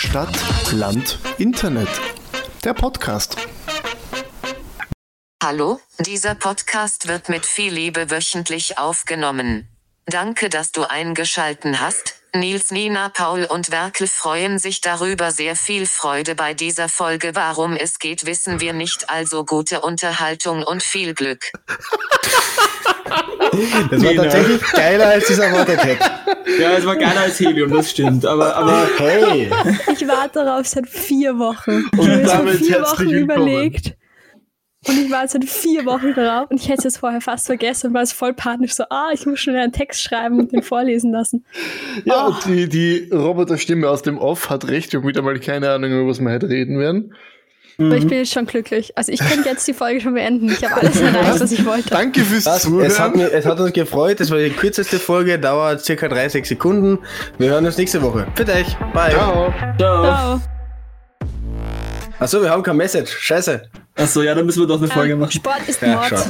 Stadt, Land, Internet. Der Podcast. Hallo, dieser Podcast wird mit viel Liebe wöchentlich aufgenommen. Danke, dass du eingeschalten hast. Nils, Nina, Paul und Werkel freuen sich darüber sehr viel Freude bei dieser Folge. Warum es geht, wissen wir nicht. Also gute Unterhaltung und viel Glück. Das war tatsächlich geiler als dieser Watercat. Ja, es war geiler als Helium, das stimmt. Aber, aber Hey, Ich warte darauf seit vier Wochen. Ich Und habe mir seit damit vier Wochen überlegt. Und ich war seit vier Wochen darauf und ich hätte es jetzt vorher fast vergessen und war es voll panisch so, ah, ich muss schon einen Text schreiben und den vorlesen lassen. Ja, und die, die Roboterstimme aus dem Off hat recht. Ich habe wieder mal keine Ahnung, über was wir heute reden werden. Aber Mhm. ich bin jetzt schon glücklich. Also ich könnte jetzt die Folge schon beenden. Ich habe alles erreicht, was ich wollte. Danke fürs das, Zuhören. es, hat, mir- es hat uns gefreut. Das war die kürzeste Folge, dauert circa 30 Sekunden. Wir hören uns nächste Woche. Bitte euch. Bye. Ciao. Ciao. Ciao. Achso, wir haben kein Message. Scheiße. Achso, ja, dann müssen wir doch eine Folge Ähm, machen. Sport ist Ja, Mord. schau.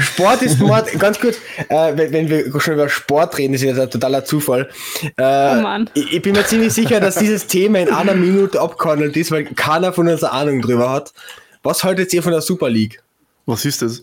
Sport ist Mord. Ganz kurz, äh, wenn, wenn wir schon über Sport reden, ist jetzt ein totaler Zufall. Äh, Oh Mann. Ich, ich bin mir ziemlich sicher, dass dieses Thema in einer Minute abgehandelt ist, weil keiner von uns eine Ahnung drüber hat. Was haltet ihr von der Super League? Was ist das?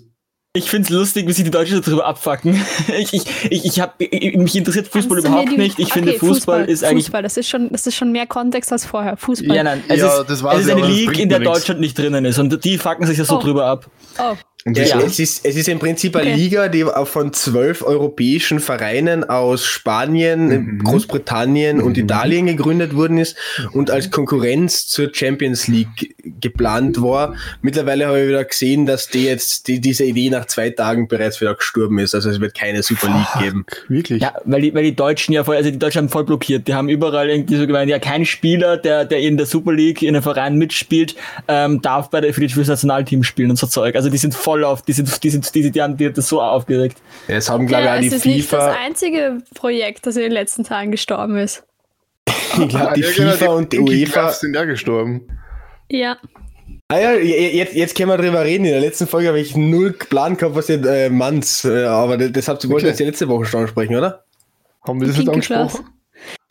Ich find's lustig, wie sich die Deutschen darüber abfacken. Ich, ich, ich, ich hab, ich, mich interessiert Fußball mir überhaupt die- nicht. Ich finde, Okay, Fußball, ist eigentlich. Fußball, das ist schon, das ist schon mehr Kontext als vorher. Fußball. Ja, nein, es Ja, ist, das war's es ist ja, eine League, in der nichts. Deutschland nicht drinnen ist. Und die fucken sich ja so Oh. drüber ab. Oh, Ja, Ja. Es, ist, es ist im Prinzip eine Okay. Liga, die von zwölf europäischen Vereinen aus Spanien, Großbritannien und Italien gegründet worden ist und als Konkurrenz zur Champions League geplant war. Mittlerweile habe ich wieder gesehen, dass die jetzt die, diese Idee nach zwei Tagen bereits wieder gestorben ist. Also es wird keine Super League geben. Wirklich? Ja, weil die, weil die Deutschen ja voll, also die Deutschen haben voll blockiert. Die haben überall irgendwie so gemeint, ja, kein Spieler, der, der in der Super League in einem Verein mitspielt, ähm, darf bei der, für, die, für das Nationalteam spielen und so Zeug. Also die sind voll auf, die sind, die sind, die, die haben die hat das so aufgeregt. Es haben, glaube ja, ich, es auch ist die nicht das FIFA, einzige Projekt, das in den letzten Tagen gestorben ist. ich glaube, die Ja, genau, FIFA und die UEFA. Sind ja gestorben. Ja. Ah ja, je- jetzt, jetzt können wir drüber reden. In der letzten Folge habe ich null Plan gehabt, was ihr äh, Manns, äh, aber das, das habt ihr Okay. jetzt die letzte Woche schon ansprechen, oder? Haben wir das nicht Gloves. angesprochen?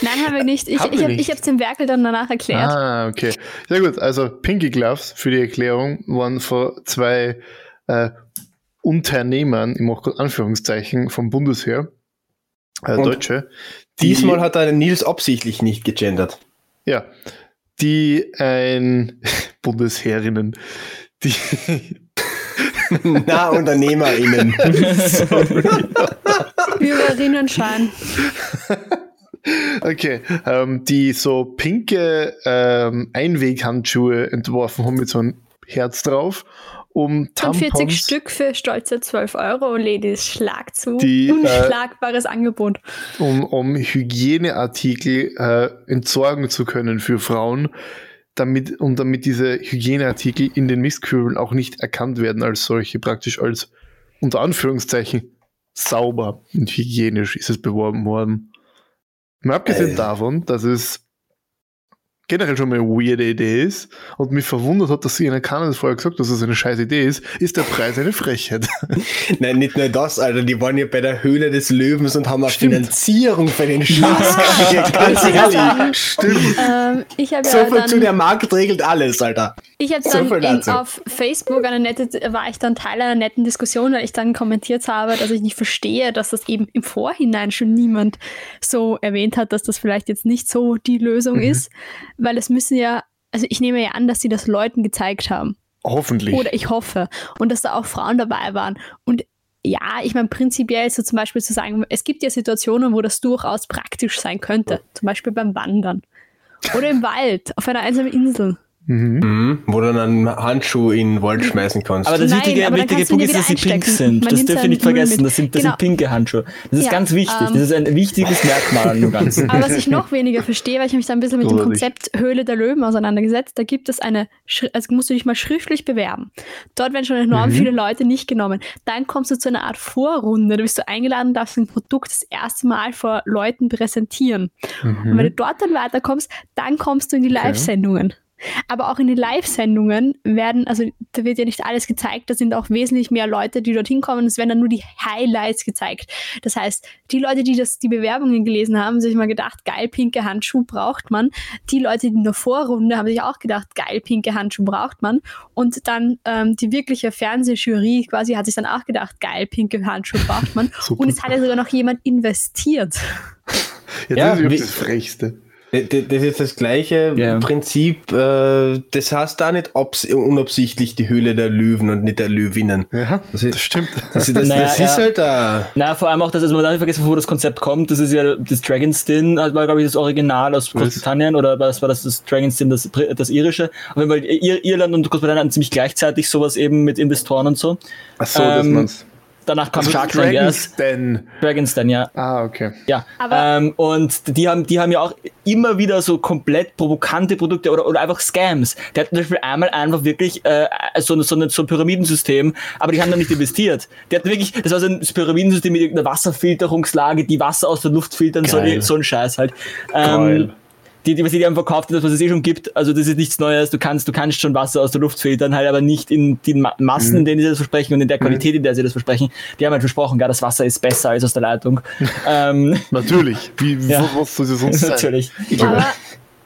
Nein, haben wir nicht. Ich, Haben habe nicht. es dem Werkel dann danach erklärt. Ah, okay. Sehr gut. Also Pinky Gloves für die Erklärung waren vor zwei äh, Unternehmern, ich mache gerade Anführungszeichen, vom Bundesheer, äh, Deutsche. die- Diesmal hat er Nils absichtlich nicht gegendert. Ja, die ein Bundesheerinnen, die Na, UnternehmerInnen. Bürgerinnenschein. Okay, ähm, die so pinke ähm, Einweghandschuhe entworfen haben mit so einem Herz drauf, um 45 Tampons, Stück für stolze 12 Euro und Ladies Schlag zu. Die, äh, Unschlagbares Angebot. um, um Hygieneartikel äh, entsorgen zu können für Frauen, damit, und damit diese Hygieneartikel in den Mistkübeln auch nicht erkannt werden als solche, praktisch als unter Anführungszeichen sauber und hygienisch ist es beworben worden. Mal abgesehen Äh. davon, dass es generell schon mal eine weirde Idee ist und mich verwundert hat, dass ihnen keiner das vorher gesagt hat, dass es eine scheiß Idee ist, ist der Preis eine Frechheit. Nein, nicht nur das, Alter. Die waren ja bei der Höhle des Löwens und haben eine Stimmt. Finanzierung für den Scheiß gekriegt. Ganz ehrlich. Stimmt. Ähm, ich habe So ja viel zu der Markt regelt alles, Alter. ich habe so dann in, auf Facebook eine nette, war ich dann Teil einer netten Diskussion, weil ich dann kommentiert habe, dass ich nicht verstehe, dass das eben im Vorhinein schon niemand so erwähnt hat, dass das vielleicht jetzt nicht so die Lösung Mhm. ist, weil es müssen ja, also ich nehme ja an, dass sie das Leuten gezeigt haben. Hoffentlich. Oder ich hoffe. Und dass da auch Frauen dabei waren. Und ja, ich meine, prinzipiell so zum Beispiel zu sagen, es gibt ja Situationen, wo das durchaus praktisch sein könnte. Zum Beispiel beim Wandern. Oder im Wald, auf einer einsamen Insel. Mhm. Wo du dann einen Handschuh in den Wald schmeißen kannst. Aber das Nein, wichtige, aber wichtige Punkt ist, dass sie pink sind. Man Das dürfen wir seinen nicht vergessen. Das sind, das Genau. sind pinke Handschuhe. Das ist Ja, ganz wichtig. ähm, das ist ein wichtiges Merkmal an dem Ganzen. Aber was ich noch weniger verstehe, weil ich mich da ein bisschen mit dem Großartig. Konzept Höhle der Löwen auseinandergesetzt, da gibt es eine, also musst du dich mal schriftlich bewerben. Dort werden schon enorm Mhm. viele Leute nicht genommen. Dann kommst du zu einer Art Vorrunde, da bist du eingeladen, darfst ein Produkt das erste Mal vor Leuten präsentieren. Und wenn du dort dann weiterkommst, dann kommst du in die Live-Sendungen. Aber auch in den Live-Sendungen werden, also da wird ja nicht alles gezeigt, da sind auch wesentlich mehr Leute, die dorthin kommen. Es werden dann nur die Highlights gezeigt. Das heißt, die Leute, die das, die Bewerbungen gelesen haben, haben sich mal gedacht, geil, pinke Handschuh braucht man. Die Leute, die in der Vorrunde haben sich auch gedacht, geil, pinke Handschuh braucht man. Und dann ähm, die wirkliche Fernsehjury quasi hat sich dann auch gedacht, geil, pinke Handschuh braucht man. Und es hat ja sogar noch jemand investiert. Ja, Ja, das ist das Frechste. D- Das ist das gleiche Ja. Prinzip. Äh, das heißt da nicht unabsichtlich die Höhle der Löwen und nicht der Löwinnen. Ja, Das ist- das stimmt. Das, das, Naja, das ja. ist halt da. Na, vor allem auch, dass also man darf nicht vergessen, wo das Konzept kommt. Das ist ja das Dragon's Den, das war glaube ich das Original aus? Großbritannien oder was war das, das Dragon's Den, das, das irische. Auf jeden Fall Ir Irland und Großbritannien ziemlich gleichzeitig sowas eben mit Investoren und so. Ach so, dass Ähm, man's. Danach kam Also Shark Tank erst. Dragons Den. Dragon's Den, ja. Ah, okay. Ja, Aber- ähm, und die haben, die haben ja auch immer wieder so komplett provokante Produkte oder, oder einfach Scams. Der hat zum Beispiel einmal einfach wirklich äh, so, so, ein- so ein Pyramidensystem, aber die haben da nicht investiert. Der hat wirklich, das war so ein Pyramidensystem mit irgendeiner Wasserfilterungslage, die Wasser aus der Luft filtern, so, Geil. so ein Scheiß halt. Geil. Die, die, was die haben verkauft, das, was es eh schon gibt, also das ist nichts Neues, du kannst, du kannst schon Wasser aus der Luft filtern, halt aber nicht in den Ma Massen, in denen sie das versprechen und in der Qualität, in der sie das versprechen. Die haben halt versprochen, ja, das Wasser ist besser als aus der Leitung. ähm, Natürlich. Wie, Ja. was soll es sonst sein? Natürlich. Aber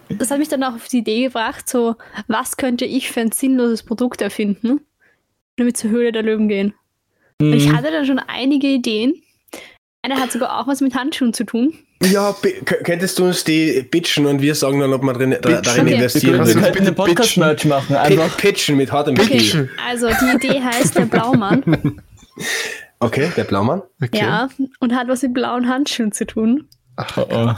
das hat mich dann auch auf die Idee gebracht, so, was könnte ich für ein sinnloses Produkt erfinden, damit zur Höhle der Löwen gehen? Und ich Mhm. hatte dann schon einige Ideen. Eine hat sogar auch was mit Handschuhen zu tun. Ja, könntest du uns die pitchen und wir sagen dann, ob wir drin, da, darin? Okay. investieren Wir Also eine bitte Podcast-Merch machen, einfach. Pitchen mit hartem Okay, Pitchen. also die Idee heißt der Blaumann. Okay, der Blaumann. Okay. Ja, und hat was mit blauen Handschuhen zu tun. Ach, Oh, oh.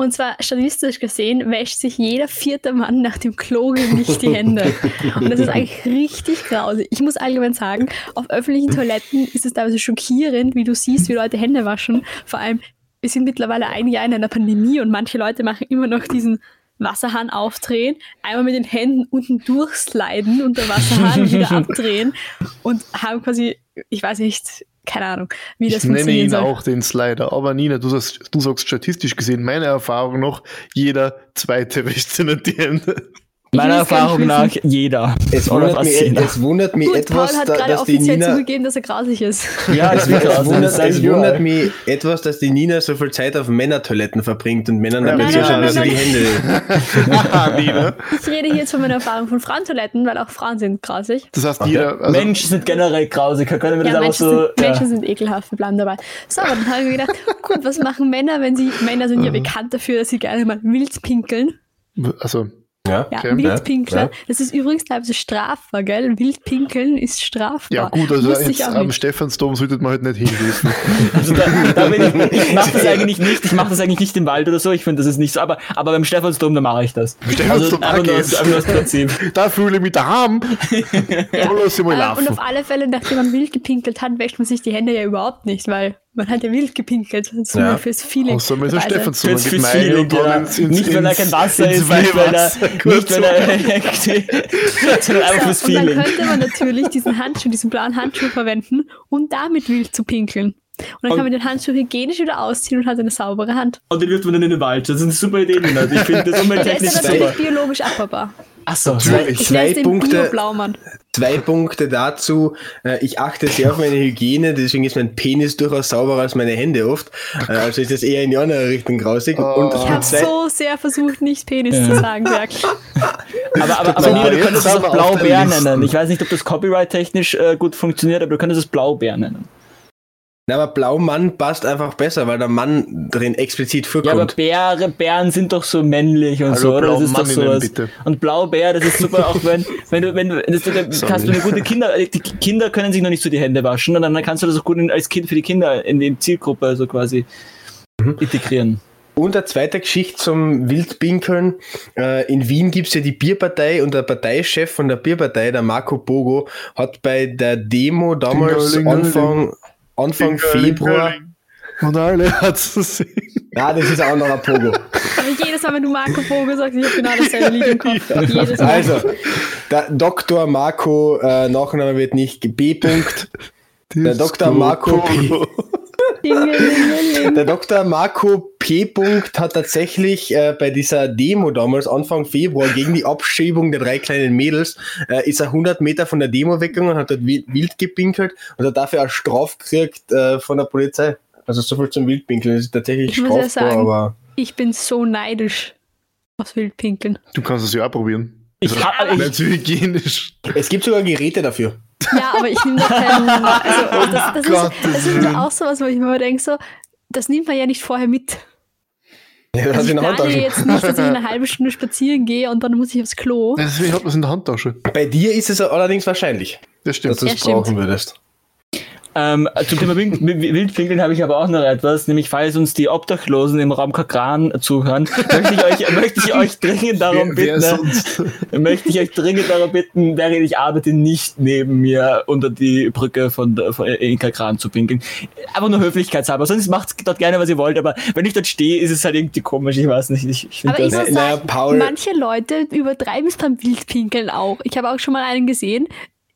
Und zwar statistisch gesehen wäscht sich jeder vierte Mann nach dem Klo nicht die Hände. Und das ist eigentlich richtig grausig. Ich muss allgemein sagen, auf öffentlichen Toiletten ist es teilweise schockierend, wie du siehst, wie Leute Hände waschen. Vor allem, wir sind mittlerweile ein Jahr in einer Pandemie und manche Leute machen immer noch diesen Wasserhahn aufdrehen, einmal mit den Händen unten durchsliden und der Wasserhahn wieder abdrehen und haben quasi, ich weiß nicht, keine Ahnung, wie das Ich nenne ihn soll. auch den Slider. Aber Nina, du sagst, du sagst statistisch gesehen, meine Erfahrung noch, jeder zweite sich nicht die Hände. Meiner Erfahrung nach jeder. Es wundert, mich, jeder. es wundert mich Gut, etwas, Paul hat da, gerade dass die offiziell Nina. zugegeben, dass er grausig ist. Ja, Es krass. wundert, es wundert mich etwas, dass die Nina so viel Zeit auf Männertoiletten verbringt und Männern Ja, damit nein, ein bisschen die Hände. Nina. Ich rede hier jetzt von meiner Erfahrung von Frauentoiletten, weil auch Frauen sind grausig. Das heißt, jeder. Also, Menschen sind generell grausig. Können wir das Ja, Menschen, so. sind, Menschen ja. sind ekelhaft, wir bleiben dabei. So, aber dann habe ich mir gedacht, gut, was machen Männer, wenn sie, Männer sind Mhm. ja bekannt dafür, dass sie gerne mal wild pinkeln. also Ja, Ja, Okay, Wildpinkler. ja. Das ist übrigens teilweise strafbar, gell? Wildpinkeln ist strafbar. ja gut, also jetzt am. Stephansdom sollte man halt nicht hingehen. Also da, da bin ich, ich mache das eigentlich nicht. Ich mache das eigentlich nicht im Wald oder so. Ich finde, das ist nicht so. Aber, aber beim Stephansdom, da mache ich das. Stephansdom, also, nur, nur Prinzip. da fühle ich mich daheim. Ja. Und auf alle Fälle, nachdem man wild gepinkelt hat, wäscht man sich die Hände ja überhaupt nicht, weil man hat ja wild gepinkelt. Das ist Ja. nur fürs Feeling. Außer mit der. Stephansdom. Fürs, Feeling, und dann genau. ins- ins- Nicht, weil da ins- kein Wasser ist, nicht, weil er, nicht, kurz weil er, sondern einfach fürs So, und dann Feeling. könnte man natürlich diesen Handschuh, diesen blauen Handschuh verwenden, um damit wild zu pinkeln. Und dann Und- kann man den Handschuh hygienisch wieder ausziehen und hat eine saubere Hand. Und den wirft man dann in den Wald. Das ist eine super Idee, Nina. Ich finde das Der umwelttechnisch ist natürlich biologisch abbaubar. Achso, Zwei den Punkte. Zwei Punkte dazu. Äh, Ich achte sehr auf meine Hygiene, deswegen ist mein Penis durchaus sauberer als meine Hände oft. Äh, Also ist das eher in die andere Richtung grausig. Und Ich habe zwei- so sehr versucht, nicht Penis Ja. zu sagen, wirklich. Aber, aber, aber So, Nina, du könntest es auch Blaubeer nennen. Ich weiß nicht, ob das copyright-technisch äh, gut funktioniert, aber du könntest es Blaubeer nennen. Na, aber Blaumann passt einfach besser, weil der Mann drin explizit Ja, aber vorkommt. Bäre, Bären sind doch so männlich und Hallo, so, oder? Das ist doch sowas. bitte. Und Blaubeer, das ist super, auch wenn, wenn du, wenn du, das, da kannst du eine gute Kinder, die Kinder können sich noch nicht so die Hände waschen und dann kannst du das auch gut in, als Kind für die Kinder in die Zielgruppe so quasi Mhm. integrieren. Und eine zweite Geschichte zum Wildpinkeln. Äh, in Wien gibt's ja die Bierpartei und der Parteichef von der Bierpartei, der Marco Bogo, hat bei der Demo damals. Anfang, Anfang Februar. Und alle hat zu sehen. Ja, das ist ein anderer Pogo. Aber jedes Mal, wenn du Marco Vogel sagst, ich habe genau dasselbe Lied im Kopf. Jedes Mal. Also, der Dr. Marco, äh, Nachname wird nicht B. Der Dr. Marco P. Der Dr. Marco P. Hat tatsächlich äh, bei dieser Demo damals, Anfang Februar, gegen die Abschiebung der drei kleinen Mädels, äh, ist er 100 Meter von der Demo weggegangen, hat dort wi- wild gepinkelt und hat dafür auch Straf gekriegt äh, von der Polizei. Also so viel zum Wildpinkeln. Das ist tatsächlich Ich muss ja strafbar, sagen- aber Ich bin so neidisch aufs Wildpinkeln. Du kannst es ja auch probieren. Ich hab, Nicht ich, hygienisch. es gibt sogar Geräte dafür. Ja, aber ich nehme da keinen. Also, das, das, ist, Gottes das ist ja auch sowas, wo ich mir immer denke, so, das nimmt man ja nicht vorher mit. Ja, das Also ich du in der plane Handtasche. jetzt nicht, dass ich eine halbe Stunde spazieren gehe und dann muss ich aufs Klo. Deswegen hat man es in der Handtasche. Bei dir ist es allerdings wahrscheinlich, Das stimmt. dass du Ja, es stimmt. brauchen würdest. Ähm, zum Thema Wild- Wildpinkeln habe ich aber auch noch etwas, nämlich falls uns die Obdachlosen im Raum Kakran zuhören, möchte ich euch, möchte ich euch dringend darum wer, wer bitten, sonst? möchte ich euch dringend darum bitten, während ich arbeite, nicht neben mir unter die Brücke von, von in Kakran zu pinkeln. Einfach nur höflichkeitshalber. Sonst macht dort gerne, was ihr wollt, aber wenn ich dort stehe, ist es halt irgendwie komisch. Ich weiß nicht. Ich, ich finde Aber ich das. muss Naja, sagen, Paul- manche Leute übertreiben es beim Wildpinkeln auch. Ich habe auch schon mal einen gesehen.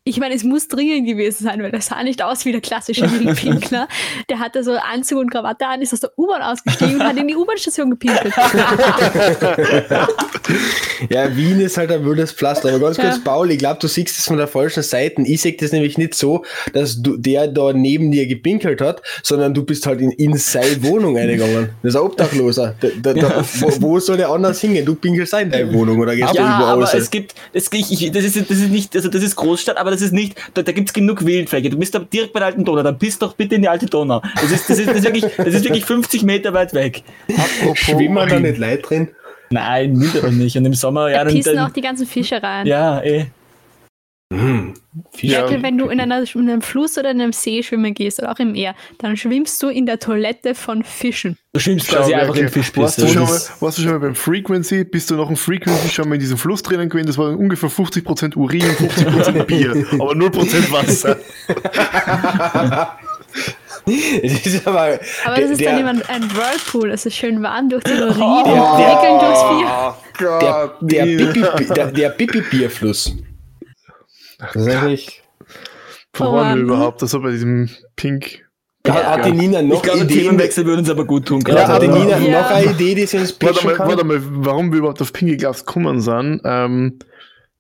Ich meine, es muss dringend gewesen sein, weil das sah nicht aus wie der klassische Wildpinkler. Der hatte so Anzug und Krawatte an, ist aus der U-Bahn ausgestiegen und hat in die U-Bahn-Station gepinkelt. Ja, Wien ist halt ein wildes Pflaster. Aber ganz Ja. kurz, Paul, ich glaube, du siehst es von der falschen Seite. Ich sehe das nämlich nicht so, dass du, der da neben dir gepinkelt hat, sondern du bist halt in, in seine Wohnung eingegangen. Das ist ein Obdachloser. Da, da, da, wo, wo soll der anders hingehen? Du pinkelst in deine Wohnung oder gehst du Ja, irgendwo aber raus? es gibt, es, ich, ich, das, ist, das ist nicht, also das ist Großstadt, aber das ist nicht, da, da gibt's genug Wildfläche. Du bist da direkt bei der alten Donau, dann bist doch bitte in die alte Donau. Das ist, das ist, das ist, wirklich, das ist wirklich 50 Meter weit weg. Schwimmen da nicht Leute drin? Nein, Winter doch nicht. Und im Sommer, ja, Da dann, pissen auch dann die ganzen Fische rein. ja, eh. Hm. Ja. Merkel, wenn du in, einer, in einem Fluss oder in einem See schwimmen gehst oder auch im Meer, dann schwimmst du in der Toilette von Fischen. Du schwimmst Schau, quasi einfach okay. in Fischbiss. warst, du schon mal, Das- warst du schon mal beim Frequency? Bist du noch ein Frequency schon mal in diesem Fluss drinnen gewesen? Das war ungefähr 50% Urin, 50% Bier, aber 0% Wasser. Das ist aber, Aber das ist der, dann immer ein Whirlpool. Es ist schön warm durch den Urin Oh, und der- prickeln durchs Bier. der, der, Nina. Pipi, der, der Pipi-Bierfluss. Das ist eigentlich. Wo Oh waren wir Mann. überhaupt? Das war bei diesem Pink. Hat, hat die Nina noch Ich glaube, Ideen? Themenwechsel würde uns aber gut tun. Ja, hat die Nina Ja. noch eine Idee, die sie uns Warte pitchen mal, kann? warte mal, warum wir überhaupt auf Pinky Gloves gekommen sind. Ähm,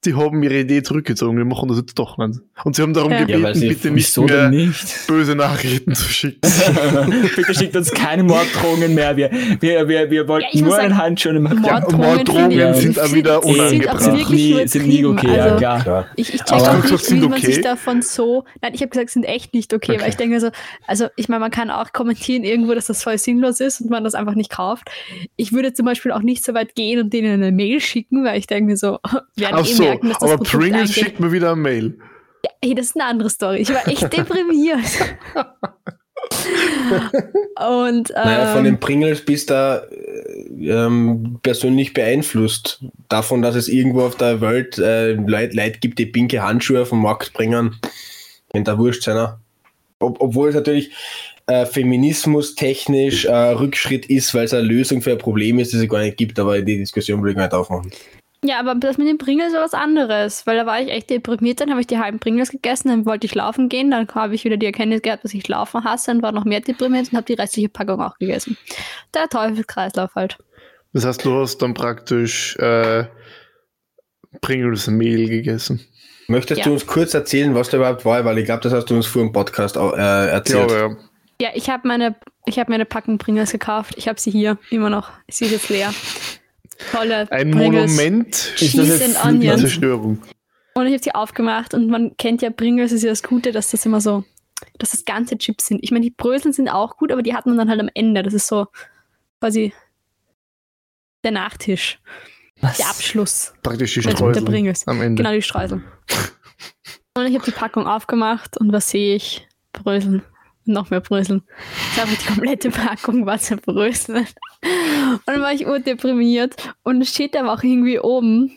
die haben ihre Idee zurückgezogen, wir machen das jetzt doch nicht. Und sie haben darum gebeten, Ja, bitte nicht Wieso mehr nicht? böse Nachrichten zu schicken. Bitte schickt uns keine Morddrohungen mehr. Wir, wir, wir, wir wollten Ja, nur einen Handschuh im. Morddrohungen Morddrohungen sind auch wieder unangebracht. sind, nie, sind nie okay, ja, Also, klar. Ja. Ich, ich check Aber auch nicht, gesagt, wie man okay? sich davon so. Nein, ich habe gesagt, sind echt nicht okay, weil ich denke mir so, also ich meine, man kann auch kommentieren irgendwo, dass das voll sinnlos ist und man das einfach nicht kauft. Ich würde zum Beispiel auch nicht so weit gehen und denen eine Mail schicken, weil ich denke mir so, werden Ach eh so, merken, dass das aber Produkt Pringles eigentlich. schickt mir wieder eine Mail. Hey, das ist eine andere Story. Ich war echt deprimiert. und ähm, Naja, von den Pringles bist du äh, ähm, persönlich beeinflusst. Davon, dass es irgendwo auf der Welt äh, Leute, Leute gibt, die pinke Handschuhe auf den Markt bringen. Wenn da wurscht sein. Ob, obwohl es natürlich äh, Feminismus technisch äh, Rückschritt ist, weil es eine Lösung für ein Problem ist, das es gar nicht gibt, aber die Diskussion will ich gar nicht aufmachen. Ja, aber das mit den Pringles war was anderes, weil da war ich echt deprimiert, dann habe ich die halben Pringles gegessen, dann wollte ich laufen gehen, dann habe ich wieder die Erkenntnis gehabt, dass ich Laufen hasse und war noch mehr deprimiert und habe die restliche Packung auch gegessen. Der Teufelskreislauf halt. Das heißt, du hast dann praktisch äh, Pringles Mehl gegessen. Möchtest Ja. du uns kurz erzählen, was da überhaupt war? Weil ich glaube, das hast du uns vor dem Podcast auch, äh, erzählt. Ja, ja. Ja, ich habe meine, ich habe mir eine Packung Pringles gekauft. Ich habe sie hier immer noch. Sie ist jetzt leer. Tolle Ein Pringles. Monument Onions. Zerstörung. Und ich habe sie aufgemacht und man kennt ja Pringles, ist ja das Gute, dass das immer so, dass das ganze Chips sind. Ich meine, die Bröseln sind auch gut, aber die hat man dann halt am Ende. Das ist so quasi der Nachtisch, Was? der Abschluss Praktisch die der, der Streusel Pringles. am Ende. Genau, die Streusel. Und ich habe die Packung aufgemacht und was sehe ich? Bröseln. Noch mehr Bröseln. Ich habe die komplette Packung war zerbröselt. Und dann war ich urdeprimiert. Und es steht aber auch irgendwie oben,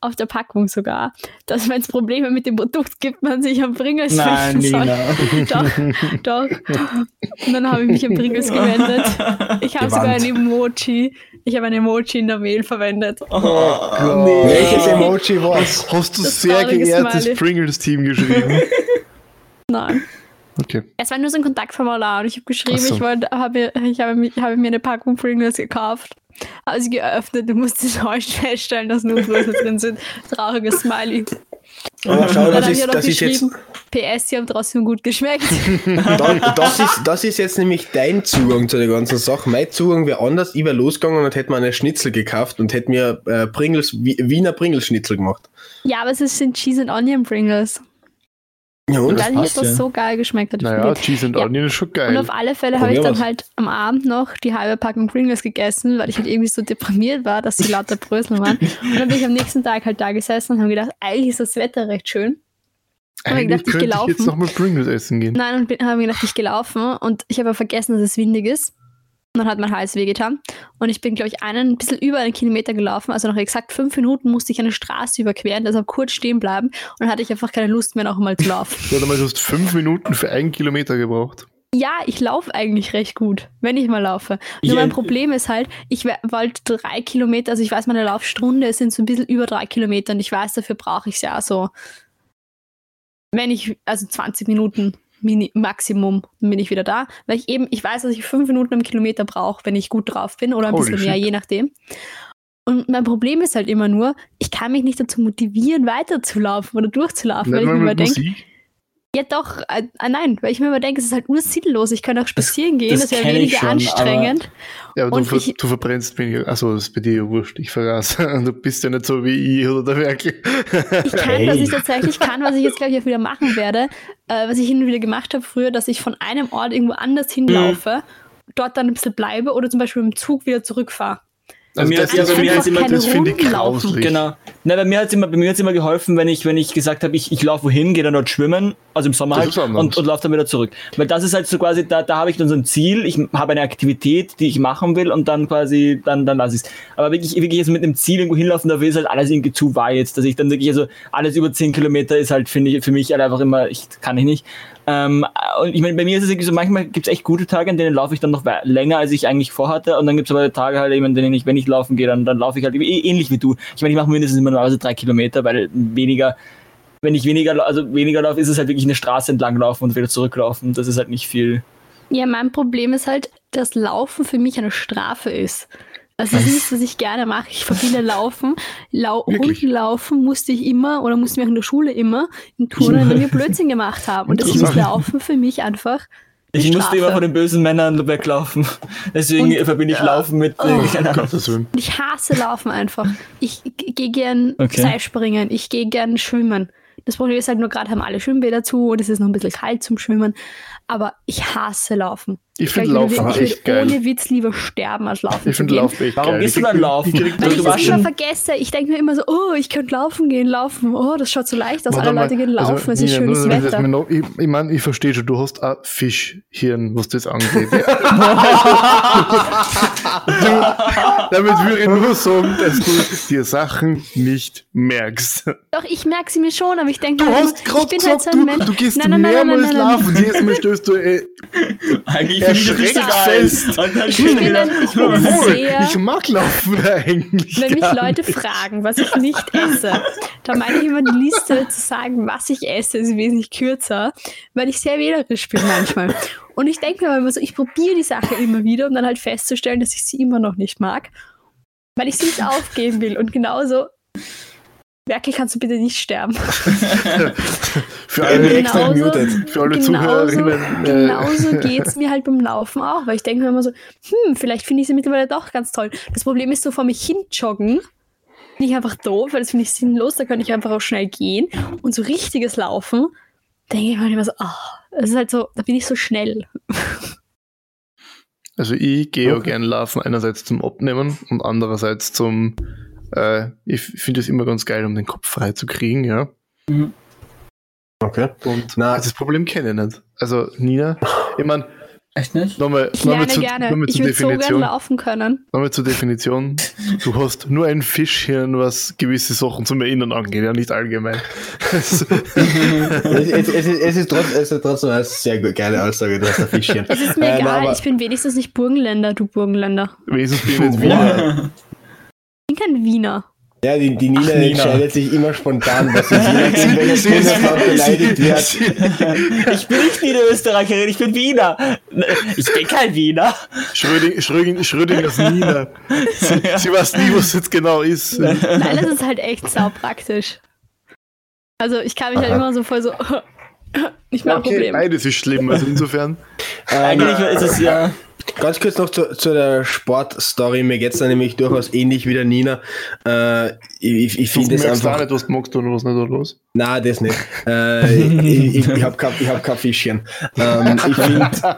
auf der Packung sogar, dass wenn es Probleme mit dem Produkt gibt, man sich am Pringles Nein, wenden soll. Nina. Doch, doch. Und dann habe ich mich an Pringles gewendet. Ich habe sogar ein. Emoji. Ich habe ein Emoji in der Mail verwendet. Oh, Welches Emoji war's? Hast du Das sehr geehrtes. Pringles-Team geschrieben? Nein. Okay. Es war nur so ein Kontaktformular und ich habe geschrieben, so. ich, wollte, habe, ich habe, mich, habe mir eine Packung Pringles gekauft. Habe sie geöffnet und musste enttäuscht feststellen, dass nur Größe drin sind. Trauriges Smiley. Aber schau, Dann das habe ich ist, das ist jetzt, geschrieben, PS, sie haben trotzdem gut geschmeckt. da, das ist, das ist jetzt nämlich dein Zugang zu der ganzen Sache. Mein Zugang wäre anders. Ich wäre losgegangen und hätte mir eine Schnitzel gekauft und hätte mir äh, Pringles, Wi- Wiener Pringles-Schnitzel gemacht. ja, aber es sind Cheese and Onion Pringles. Ja, und? Und dann hat das ja. so geil geschmeckt. hat. Naja, Cheese and Ja. Onion ist schon Und geil. auf alle Fälle habe ich dann was. halt am Abend noch die halbe Packung Pringles gegessen, weil ich halt irgendwie so deprimiert war, dass sie lauter Brösel waren. Und dann bin ich am nächsten Tag halt da gesessen und habe gedacht, eigentlich ist das Wetter recht schön. ich Eigentlich gedacht, ich könnte ich gelaufen. jetzt nochmal Pringles essen gehen. Nein, und habe mir gedacht, ich gelaufen und ich habe aber vergessen, dass es windig ist. Und dann hat mein Hals wehgetan. Und ich bin, glaube ich, einen, ein bisschen über einen Kilometer gelaufen. Also nach exakt fünf Minuten musste ich eine Straße überqueren, deshalb kurz stehen bleiben. Und dann hatte ich einfach keine Lust mehr, noch einmal zu laufen. Mal, du hast fünf Minuten für einen Kilometer gebraucht. ja, ich laufe eigentlich recht gut, wenn ich mal laufe. Nur mein Problem ist halt, ich wollte drei Kilometer, also ich weiß, meine Laufstunde sind so ein bisschen über drei Kilometer und ich weiß, dafür brauche ich es ja so, wenn ich, also 20 Minuten Mini Maximum, dann bin ich wieder da. Weil ich eben, ich weiß, dass ich fünf Minuten am Kilometer brauche, wenn ich gut drauf bin oder ein Holy bisschen mehr, shit. je nachdem. Und mein Problem ist halt immer nur, ich kann mich nicht dazu motivieren, weiterzulaufen oder durchzulaufen, weil Nicht ich mal mir immer denke, Musik. Ja, doch, äh, äh, nein, weil ich mir immer denke, es ist halt ursinnlos. Ich kann auch spazieren gehen, das das wäre weniger schon, anstrengend. Ja, aber du, Und ver ich- du verbrennst weniger. Achso, das ist bei dir ja wurscht. Ich vergaß. Du bist ja nicht so wie ich oder der Werkel. Ich kann, was ich tatsächlich kann, was ich jetzt, glaube ich, auch wieder machen werde, äh, was ich hin und wieder gemacht habe früher, dass ich von einem Ort irgendwo anders hinlaufe, dort dann ein bisschen bleibe oder zum Beispiel mit dem Zug wieder zurückfahre. Bei Also mir das, hat- das bei mir finde hat's ich, immer- das finde ich grauslich. Genau. Na, bei mir hat es immer, bei mir hat's immer geholfen, wenn ich, wenn ich gesagt habe, ich, ich laufe wohin, gehe dann dort schwimmen, also im Sommer halt, und, und laufe dann wieder zurück. Weil das ist halt so quasi, da, da habe ich dann so ein Ziel, ich habe eine Aktivität, die ich machen will und dann quasi, dann, dann lasse ich es. Aber wirklich, wirklich jetzt mit einem Ziel irgendwo hinlaufen, dafür ist halt alles irgendwie zu weit jetzt, dass ich dann wirklich, also alles über 10 Kilometer ist halt, finde ich, für mich halt einfach immer, ich kann ich nicht. Ähm, und ich meine, bei mir ist es irgendwie so, manchmal gibt es echt gute Tage, an denen laufe ich dann noch länger, als ich eigentlich vorhatte. Und dann gibt es aber Tage halt eben, an denen ich, wenn ich laufen gehe, dann, dann laufe ich halt eh- ähnlich wie du. Ich meine, ich mache mindestens immer normalerweise drei Kilometer, weil weniger, wenn ich weniger, also weniger laufe, ist es halt wirklich eine Straße entlang laufen und wieder zurücklaufen. Das ist halt nicht viel. Ja, mein Problem ist halt, dass Laufen für mich eine Strafe ist. Das ist nichts, was ich gerne mache. Ich verbinde Laufen. Lau Wirklich? Runden laufen musste ich immer oder mussten wir auch in der Schule immer in Turnen, wenn wir Blödsinn gemacht haben. Und deswegen ist. Laufen für mich einfach Ich musste immer Strafe. von den bösen Männern weglaufen. Deswegen Und- verbinde ich ja. Laufen mit, Oh. äh, Ich hasse Laufen einfach. Ich gehe gern Okay. Seilspringen, ich gehe gern schwimmen. Das Problem ist halt nur gerade haben alle Schwimmbäder zu und es ist noch ein bisschen kalt zum Schwimmen. Aber ich hasse Laufen. Ich finde Laufen ich, echt ich würde geil. ohne Witz lieber sterben als laufen Ich finde. Laufen echt Warum geil. gehst du Ich dann laufen? ich krieg Weil ich das immer vergesse. Ich denke mir immer so, oh, ich könnte laufen gehen, laufen. Oh, das schaut so leicht aus. Warte Alle mal, Leute gehen laufen, also, es ist Nina, schönes nur, Wetter. mir noch- Ich, ich meine, ich verstehe schon, du hast ein Fischhirn, was das angeht. du, damit würde ich nur sagen, dass du dir Sachen nicht merkst. Doch, ich merke sie mir schon, aber ich denke Du mir, hast ich gerade bin halt gesagt, so ein du, Mensch. du gehst Nein, nein, nein, mehrmals nein, nein, nein. laufen. Jedes Mal stößt du äh, Eigentlich erschreckt fest. Und Ich bin ein- ich bin Obwohl, sehr- ich mag laufen eigentlich. Wenn mich Leute nicht. fragen, was ich nicht esse, dann meine ich immer die Liste zu sagen, was ich esse, ist wesentlich kürzer, weil ich sehr wählerisch bin manchmal. Und ich denke mir aber immer so, ich probiere die Sache immer wieder, um dann halt festzustellen, dass ich sie immer noch nicht mag, weil ich sie nicht aufgeben will. Und genauso, Werkel, kannst du bitte nicht sterben. Für alle, extra Genauso- gemutet. für alle genauso, Zuhörerinnen. äh, genauso geht es mir halt beim Laufen auch, weil ich denke mir immer so, hm, vielleicht finde ich sie mittlerweile doch ganz toll. Das Problem ist so vor mich hin joggen, bin ich einfach doof, weil das finde ich sinnlos, da könnte ich einfach auch schnell gehen. Und so richtiges Laufen, denke ich mir halt immer so, ah, es ist halt so, da bin ich so schnell. Also ich gehe auch Okay. gern laufen, einerseits zum Abnehmen und andererseits zum, äh, ich finde es immer ganz geil, um den Kopf frei zu kriegen, ja. Okay. Und Na, das Problem kenne ich nicht. Also Nina, ich meine, Echt nicht? nochmal Ich nochmal lerne zu, gerne. nochmal Ich zur würde so gern Definition. laufen können. Nochmal zur Definition. Du hast nur ein Fischhirn, was gewisse Sachen zum Erinnern angeht, ja, nicht allgemein. es, es, es, ist, es, ist trotz, es ist trotzdem eine sehr geile Aussage, du hast ein Fischchen. Es ist mir Ähm, egal, aber- ich bin wenigstens nicht Burgenländer, du Burgenländer. Wesentlich bin ich nicht Wow. Bin kein Wiener. Ja, die, die Nina, Ach, Nina. entscheidet sich immer spontan, was sie in welches Bundesland beleidigt wird. Ich bin nicht Niederösterreicherin, ich bin Wiener. Ich bin kein Wiener. Schröding, Schröding, Schrödingers Nina. Sie, sie weiß nie, was jetzt genau ist. Nein, das ist halt echt sau praktisch. Also ich kann mich halt Aha. immer so voll so. Nicht mein Okay, Problem. beides ist schlimm, also insofern. Ähm, Eigentlich ist es ja. Ganz kurz noch zu, zu der Sportstory. Mir geht's da nämlich durchaus ähnlich wie der Nina. Äh, ich ich Du finde es einfach. nicht, was du magst oder was nicht, oder was? Nein, das nicht. Äh, ich ich, ich habe kein, hab kein Fischchen. Ähm, ich finde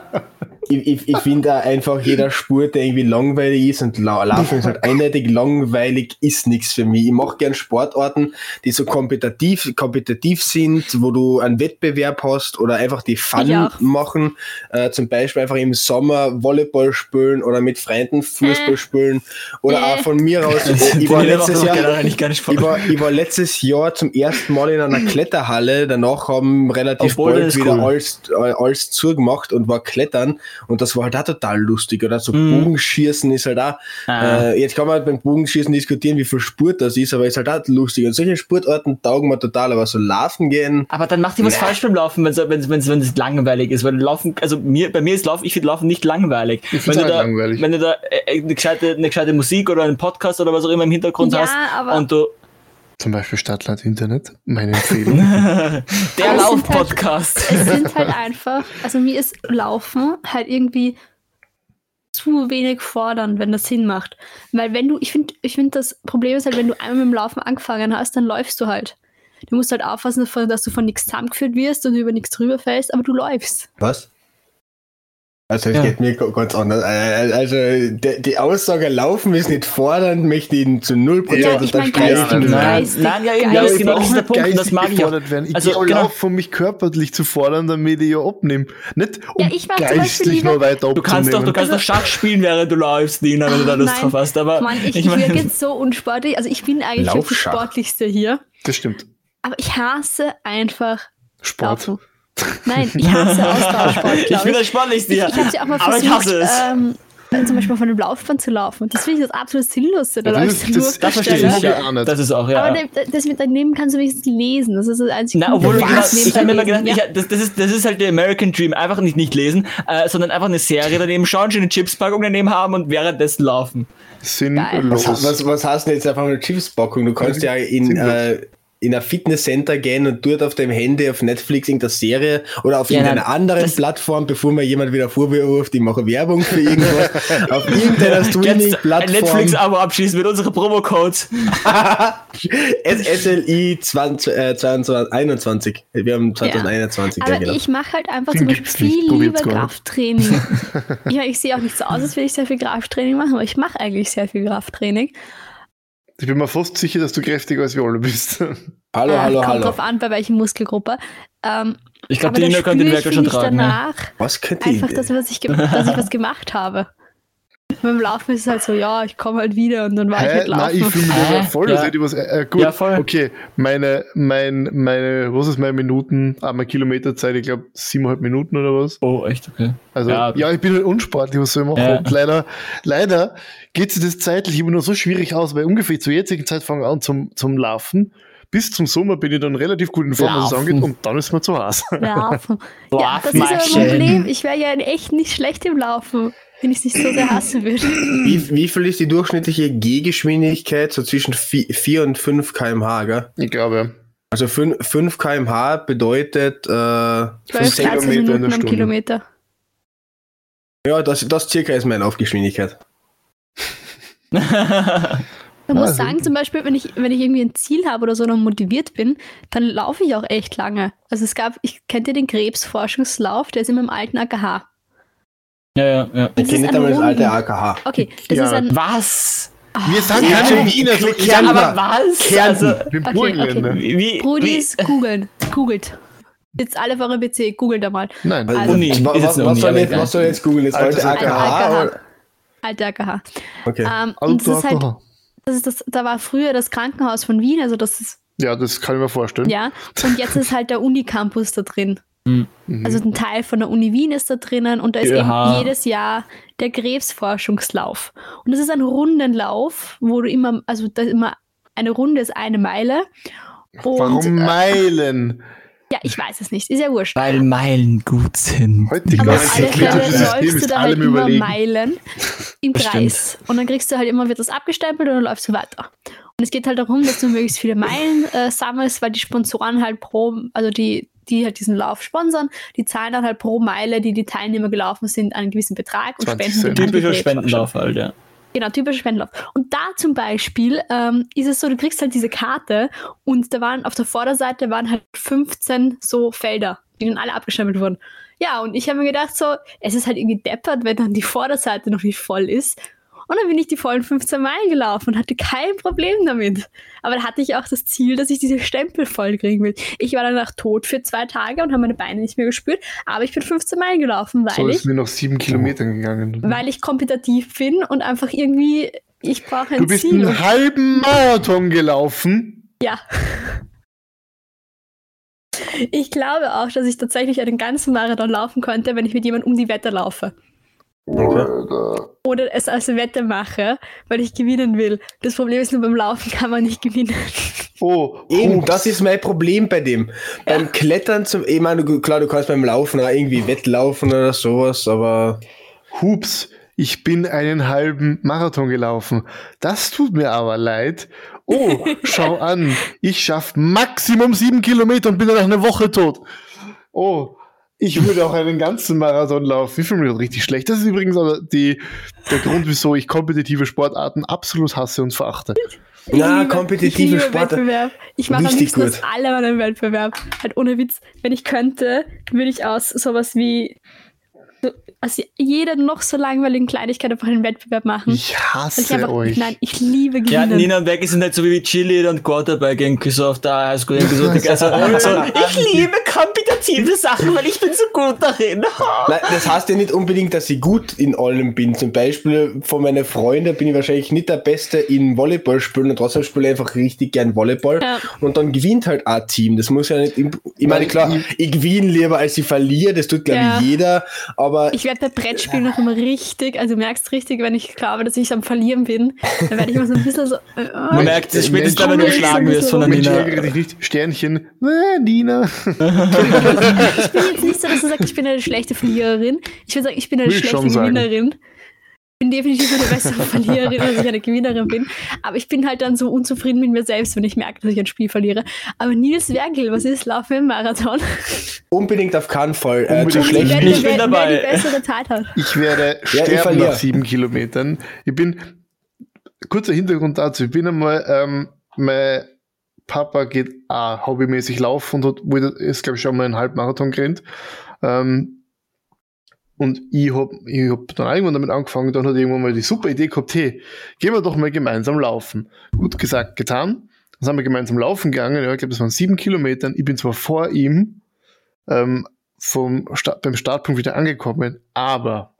ich, ich, ich find auch einfach jeder Sport, der irgendwie langweilig ist und La Laufen ist halt eindeutig langweilig, ist nichts für mich. Ich mache gern Sportarten, die so kompetitiv, kompetitiv sind, wo du einen Wettbewerb hast oder einfach die Fun machen. Äh, zum Beispiel einfach im Sommer Volleyball spielen oder mit Freunden Fußball Äh. spielen oder auch von mir aus. Ich war letztes Jahr, ich war, ich war letztes Jahr zum ersten Mal in einer Kletterhalle. Danach haben relativ Boulder bald wieder cool. alles, alles zugemacht und war klettern. Und das war halt auch total lustig. Oder so Mhm. Bogenschießen ist halt auch. Ah. Äh, jetzt kann man beim Bogenschießen diskutieren, wie viel Sport das ist, aber ist halt auch lustig. Und solche Sportarten taugen mir total. Aber so laufen gehen, Aber dann macht ihr was falsch beim Laufen, wenn es wenn, wenn, wenn es langweilig ist. Weil Laufen, also mir, bei mir ist Laufen, ich finde Laufen nicht langweilig. Ich wenn du halt da, langweilig. Wenn du da äh, eine, gescheite, eine gescheite Musik oder einen Podcast oder was auch immer im Hintergrund Ja, hast aber- und du Zum Beispiel Stadtland Internet, meine Empfehlung. der Lauf-Podcast. Es sind halt einfach, also mir ist Laufen halt irgendwie zu wenig fordernd, wenn das Sinn macht. Weil wenn du, ich finde, ich finde, das Problem ist halt, wenn du einmal mit dem Laufen angefangen hast, dann läufst du halt. Du musst halt aufpassen, dass du von nichts zusammengeführt wirst und über nichts drüber fällst, aber du läufst. was? Also, es Ja. geht mir ga- ganz anders. Äh, Also, die, die Aussage, Laufen ist nicht fordernd, möchte ich Ihnen zu 0% Ja, ich mein, unterstreichen. geistig, Nein. geistig, Nein, ja, eben, Ja, das ich ist genau das ist der auch Punkt und das geistig mag ich auch. werden. Ich Also, also, gehe genau. um mich körperlich zu fordern, damit ich ja abnehme. Nicht um Ja, ich lieber- noch weiter Du kannst doch, du abzunehmen. kannst doch Schach spielen, während du läufst, Nina, wenn du da Lust Nein. drauf hast. Aber Mann, ich, ich ich, meine, wirke jetzt so unsportlich. Also ich bin eigentlich Laufschach. Sportlichste hier. Das stimmt. Aber ich hasse einfach Sport. Laufen. Nein, ich hasse Ausdauersport, ich glaube bin ich. der Sportlichste Ich, ich habe ja auch mal aber ich versucht, hasse es. ähm, zum Beispiel von dem Laufband zu laufen. Und das finde ich das absolut sinnlose. Da Ja, das ist- du das- das verstehe ich, ja. ja. auch nicht. Das ist auch, ja. Aber das mit daneben kannst du wenigstens lesen. Das ist das einzige Na, obwohl, was, das ich habe mir immer gedacht, lesen. ich, das, das, ist, das ist halt der American Dream. Einfach nicht, nicht lesen, äh, sondern einfach eine Serie daneben schauen, schöne Chipspackung daneben haben und währenddessen laufen. Sinnlos. Was, was, was heißt denn jetzt einfach eine Chipspackung? Du kannst ja in, äh, in ein Fitnesscenter gehen und dort auf deinem Handy auf Netflix irgendeine Serie oder auf Ja, irgendeiner nein, anderen Plttform, bevor mir jemand wieder vorwirft, ich mache Werbung für irgendwas, auf irgendeiner Streaming-Plattform Netflix-Abo abschließen mit unseren Promo-Codes. SLI 20, äh, 22, 21. Wir haben 2021 ja. Aber genau. ich mache halt einfach zum Beispiel viel lieber. Krafttraining. ich meine, ich sehe auch nicht so aus, als würde ich sehr viel Krafttraining machen, aber ich mache eigentlich sehr viel Krafttraining. Ich bin mir fast sicher, dass du kräftiger als wir alle bist. hallo, Äh, hallo, kommt hallo. drauf an, bei welcher Muskelgruppe. Ähm, Ich glaube, die da Nina könnte den Werkel schon tragen. Danach Was könnte ich? einfach, dass, was ich, ge- dass ich was gemacht habe. Beim Laufen ist es halt so, ja, ich komme halt wieder und dann war ich Hä? halt Nein, laufen. ich fühle mich voll, Ja. ich was. Äh, äh, gut, Ja, voll. okay. Meine, mein, meine, was ist meine Minuten, ah, meine Kilometerzeit, ich glaube siebeneinhalb Minuten oder was. Oh, echt, okay. Also, Ja. ja, ich bin halt unsportlich, was soll ich machen? Ja. Und leider, leider geht sich das zeitlich immer nur so schwierig aus, weil ungefähr zur jetzigen Zeit fange ich an zum, zum Laufen. Bis zum Sommer bin ich dann relativ gut in Form, was es angeht, und dann ist mir zu Hause. Laufen. Ja, das ist aber ein. Problem. Ich wäre ja in echt nicht schlecht im Laufen, wenn ich es nicht so sehr hassen würde. Wie, wie viel ist die durchschnittliche Gehgeschwindigkeit? So zwischen 4 und 5 km/h, gell? Ich glaube. Also 5, 5 km/h bedeutet äh, 12, 30 13 Kilometer in der Stunde. Kilometer. ja, das, das circa ist meine Laufgeschwindigkeit. Man muss sagen, zum Beispiel, wenn ich, wenn ich irgendwie ein Ziel habe oder so und motiviert bin, dann laufe ich auch echt lange. Also es gab, ich kennt ihr den Krebsforschungslauf, der ist immer im alten AKH. Ja, ja, ja. Ich Das kenne ist nicht ein einmal das alte. AKH. Okay, das Ja. ist ein. Was? Wir sind Ja. keine Wiener, so Ja, aber was? Kärnten. Also, bin Okay, okay. wie, wie, Brudis, googeln. Googelt. Jetzt alle auf eurem PC, googelt da mal. Nein. Also- Uni. Was, Ist jetzt was, was, soll jetzt, was soll jetzt googeln? Das Altes alte AKH? Oder? Alter AKH. Okay. Ähm, und das ist halt, das ist das, da war früher das Krankenhaus von Wien, also das ist, Ja, das kann ich mir vorstellen. ja. Und jetzt ist halt der Unicampus da drin. Mhm. Also ein Teil von der Uni Wien ist da drinnen und da ist Ja. eben jedes Jahr der Krebsforschungslauf. Und das ist ein Rundenlauf, wo du immer, also da immer eine Runde ist eine Meile. Und, Warum äh, Meilen? Ja, ich weiß es nicht. Ist ja wurscht. Weil Meilen gut sind. Heute Aber auf alle Fälle läufst du ist da halt immer überlegen. Meilen im Kreis. Und dann kriegst du halt immer, wird das abgestempelt und dann läufst du weiter. Und es geht halt darum, dass du möglichst viele Meilen äh, sammelst, weil die Sponsoren halt pro, also die, die halt diesen Lauf sponsern, die zahlen dann halt pro Meile, die die Teilnehmer gelaufen sind, einen gewissen Betrag und 20 spenden den Cent. die Typischer. Spendenlauf halt, ja. Genau, typischer Spendenlauf. Und da zum Beispiel ähm, ist es so, du kriegst halt diese Karte und da waren auf der Vorderseite waren halt 15 so Felder, die dann alle abgestempelt wurden. Ja, und ich habe mir gedacht so, es ist halt irgendwie deppert, wenn dann die Vorderseite noch nicht voll ist. Und dann bin ich die vollen 15 Meilen gelaufen und hatte kein Problem damit. Aber da hatte ich auch das Ziel, dass ich diese Stempel voll kriegen will. Ich war danach tot für zwei Tage und habe meine Beine nicht mehr gespürt, aber ich bin 15 Meilen gelaufen, weil So ich ist mir noch sieben Kilometer gegangen. weil ich kompetitiv bin und einfach irgendwie, ich brauche ein Du bist Ziel. einen halben Marathon gelaufen. ja. Ich glaube auch, dass ich tatsächlich einen ganzen Marathon laufen könnte, wenn ich mit jemandem um die Wette laufe. Alter. Oder es als Wette mache, weil ich gewinnen will. Das Problem ist nur, beim Laufen kann man nicht gewinnen. Oh, Eben, Hups. das ist mein Problem bei dem. Beim Klettern zum, ich meine, klar, du kannst beim Laufen auch irgendwie wettlaufen oder sowas, aber Hups, ich bin einen halben Marathon gelaufen. Das tut mir aber leid. Oh, schau an, ich schaff Maximum sieben Kilometer und bin dann nach einer Woche tot. Oh, ich würde auch einen ganzen Marathon laufen. Ich fühle mich richtig schlecht. Das ist übrigens aber die, der Grund, wieso ich kompetitive Sportarten absolut hasse und verachte. liebe- kompetitive ich liebe Sport. Wettbewerb. Ich mache am liebsten gut. aus allem einen Wettbewerb. Halt ohne Witz. Wenn ich könnte, würde ich aus sowas wie aus jeder noch so langweiligen Kleinigkeit einfach einen Wettbewerb machen. Ich Weil ich hasse einfach, euch. nein, ich liebe Ja, Gewinnen. Nina und Becky sind halt so wie Chili und Quarterback irgendwie so auf der Highschool. irgendwie so, also, so, ich liebe kompetitive Sachen, weil ich bin so gut darin. Nein, das heißt ja nicht unbedingt, dass ich gut in allem bin. Zum Beispiel von meinen Freunden bin ich wahrscheinlich nicht der Beste in Volleyball spielen und trotzdem spiele ich einfach richtig gern Volleyball. Ja. Und dann gewinnt halt ein Team. Das muss ja nicht, im- ich meine, klar, ich- ich gewinne lieber als ich verliere, das tut glaube Ja. ich jeder, aber Ich werde bei Brettspielen noch immer richtig, also du merkst richtig, wenn ich glaube, dass ich am Verlieren bin, dann werde ich immer so ein bisschen so. Äh, Man merkt es spätestens, wenn du Mensch, geschlagen wirst von der Mensch, Nina. ärgere dich nicht. Sternchen. Äh, Nina. ich bin jetzt nicht so, dass du sagst, ich bin eine schlechte Verliererin. Ich würde sagen, ich bin eine Will schlechte schon sagen. Ich bin definitiv eine bessere Verliererin, als ich eine Gewinnerin bin. Aber ich bin halt dann so unzufrieden mit mir selbst, wenn ich merke, dass ich ein Spiel verliere. Aber Nils Werkel, was ist Laufen im Marathon? unbedingt auf keinen Fall. Äh, Unbedingt. zu Ich schlecht wer, bin- nicht. wer, wer dabei. die bessere Zeit hat. Ich werde Ja, ich sterben verliere. nach sieben Kilometern. Ich bin, kurzer Hintergrund dazu, ich bin einmal, ähm, mein Papa geht auch hobbymäßig laufen und hat, ist, glaube ich, schon mal einen Halbmarathon gerannt. Ähm, und ich hab, ich hab dann irgendwann damit angefangen, dann hat irgendwann mal die super Idee gehabt, hey, gehen wir doch mal gemeinsam laufen. Gut gesagt, getan. Dann sind wir gemeinsam laufen gegangen, ja, ich glaube, das waren sieben Kilometer. Ich bin zwar vor ihm, ähm, vom Start, beim Startpunkt wieder angekommen, aber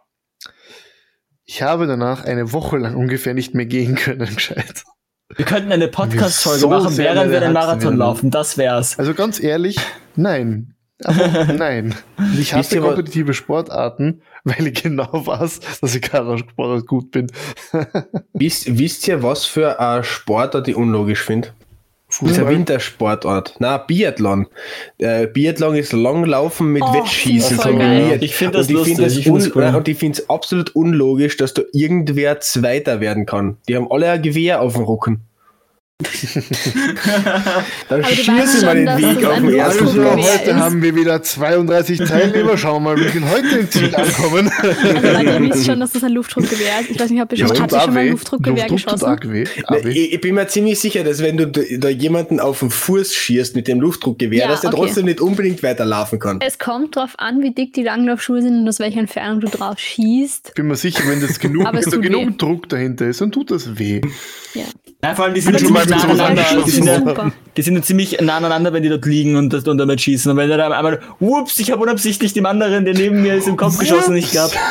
ich habe danach eine Woche lang ungefähr nicht mehr gehen können, gescheit. Wir könnten eine Podcast-Folge So machen, während wir den Marathon laufen. Das wär's. Also ganz ehrlich, nein. Aber nein. Ich hasse kompetitive Sportarten, weil ich genau weiß, dass ich Sportart gut bin. Wisst, wisst ihr, was für ein Sportart ich unlogisch finde? Das ist ein Fußball. Wintersportart. Na, Biathlon. Äh, Biathlon ist Langlaufen mit Oh, Wettschießen kombiniert. Ich finde das und ich lustig, ich finde cool. und ich finde es absolut unlogisch, dass da irgendwer Zweiter werden kann. Die haben alle ein Gewehr auf dem Rücken. Dann schießen wir schon, den Weg auf den ersten Also Platz. heute ist. haben wir wieder 32 Teilnehmer. Schauen wir mal, wie viel heute im Ziel ankommen. Also ihr wisst schon, dass das ein Luftdruckgewehr ist. Ich weiß nicht, ob ihr schon, habt ihr schon mal ein Luftdruckgewehr Luftdruck geschossen? weh. Ich, ich bin mir ziemlich sicher, dass wenn du da jemanden auf den Fuß schießt mit dem Luftdruckgewehr, Ja, dass der okay. trotzdem nicht unbedingt weiterlaufen kann. Es kommt drauf an, wie dick die Langlaufschuhe sind und aus welcher Entfernung du drauf schießt. bin mir sicher, wenn das genug, wenn da genug. Druck dahinter ist, dann tut das weh. Ja. Ja, vor allem die sind schon mal ziemlich nah aneinander. Die sind, ja, die sind ziemlich nah aneinander, wenn die dort liegen und, das, und damit schießen. Und wenn er dann einmal, whoops, ich habe unabsichtlich dem anderen, der neben mir ist, im Kopf geschossen, nicht gehabt.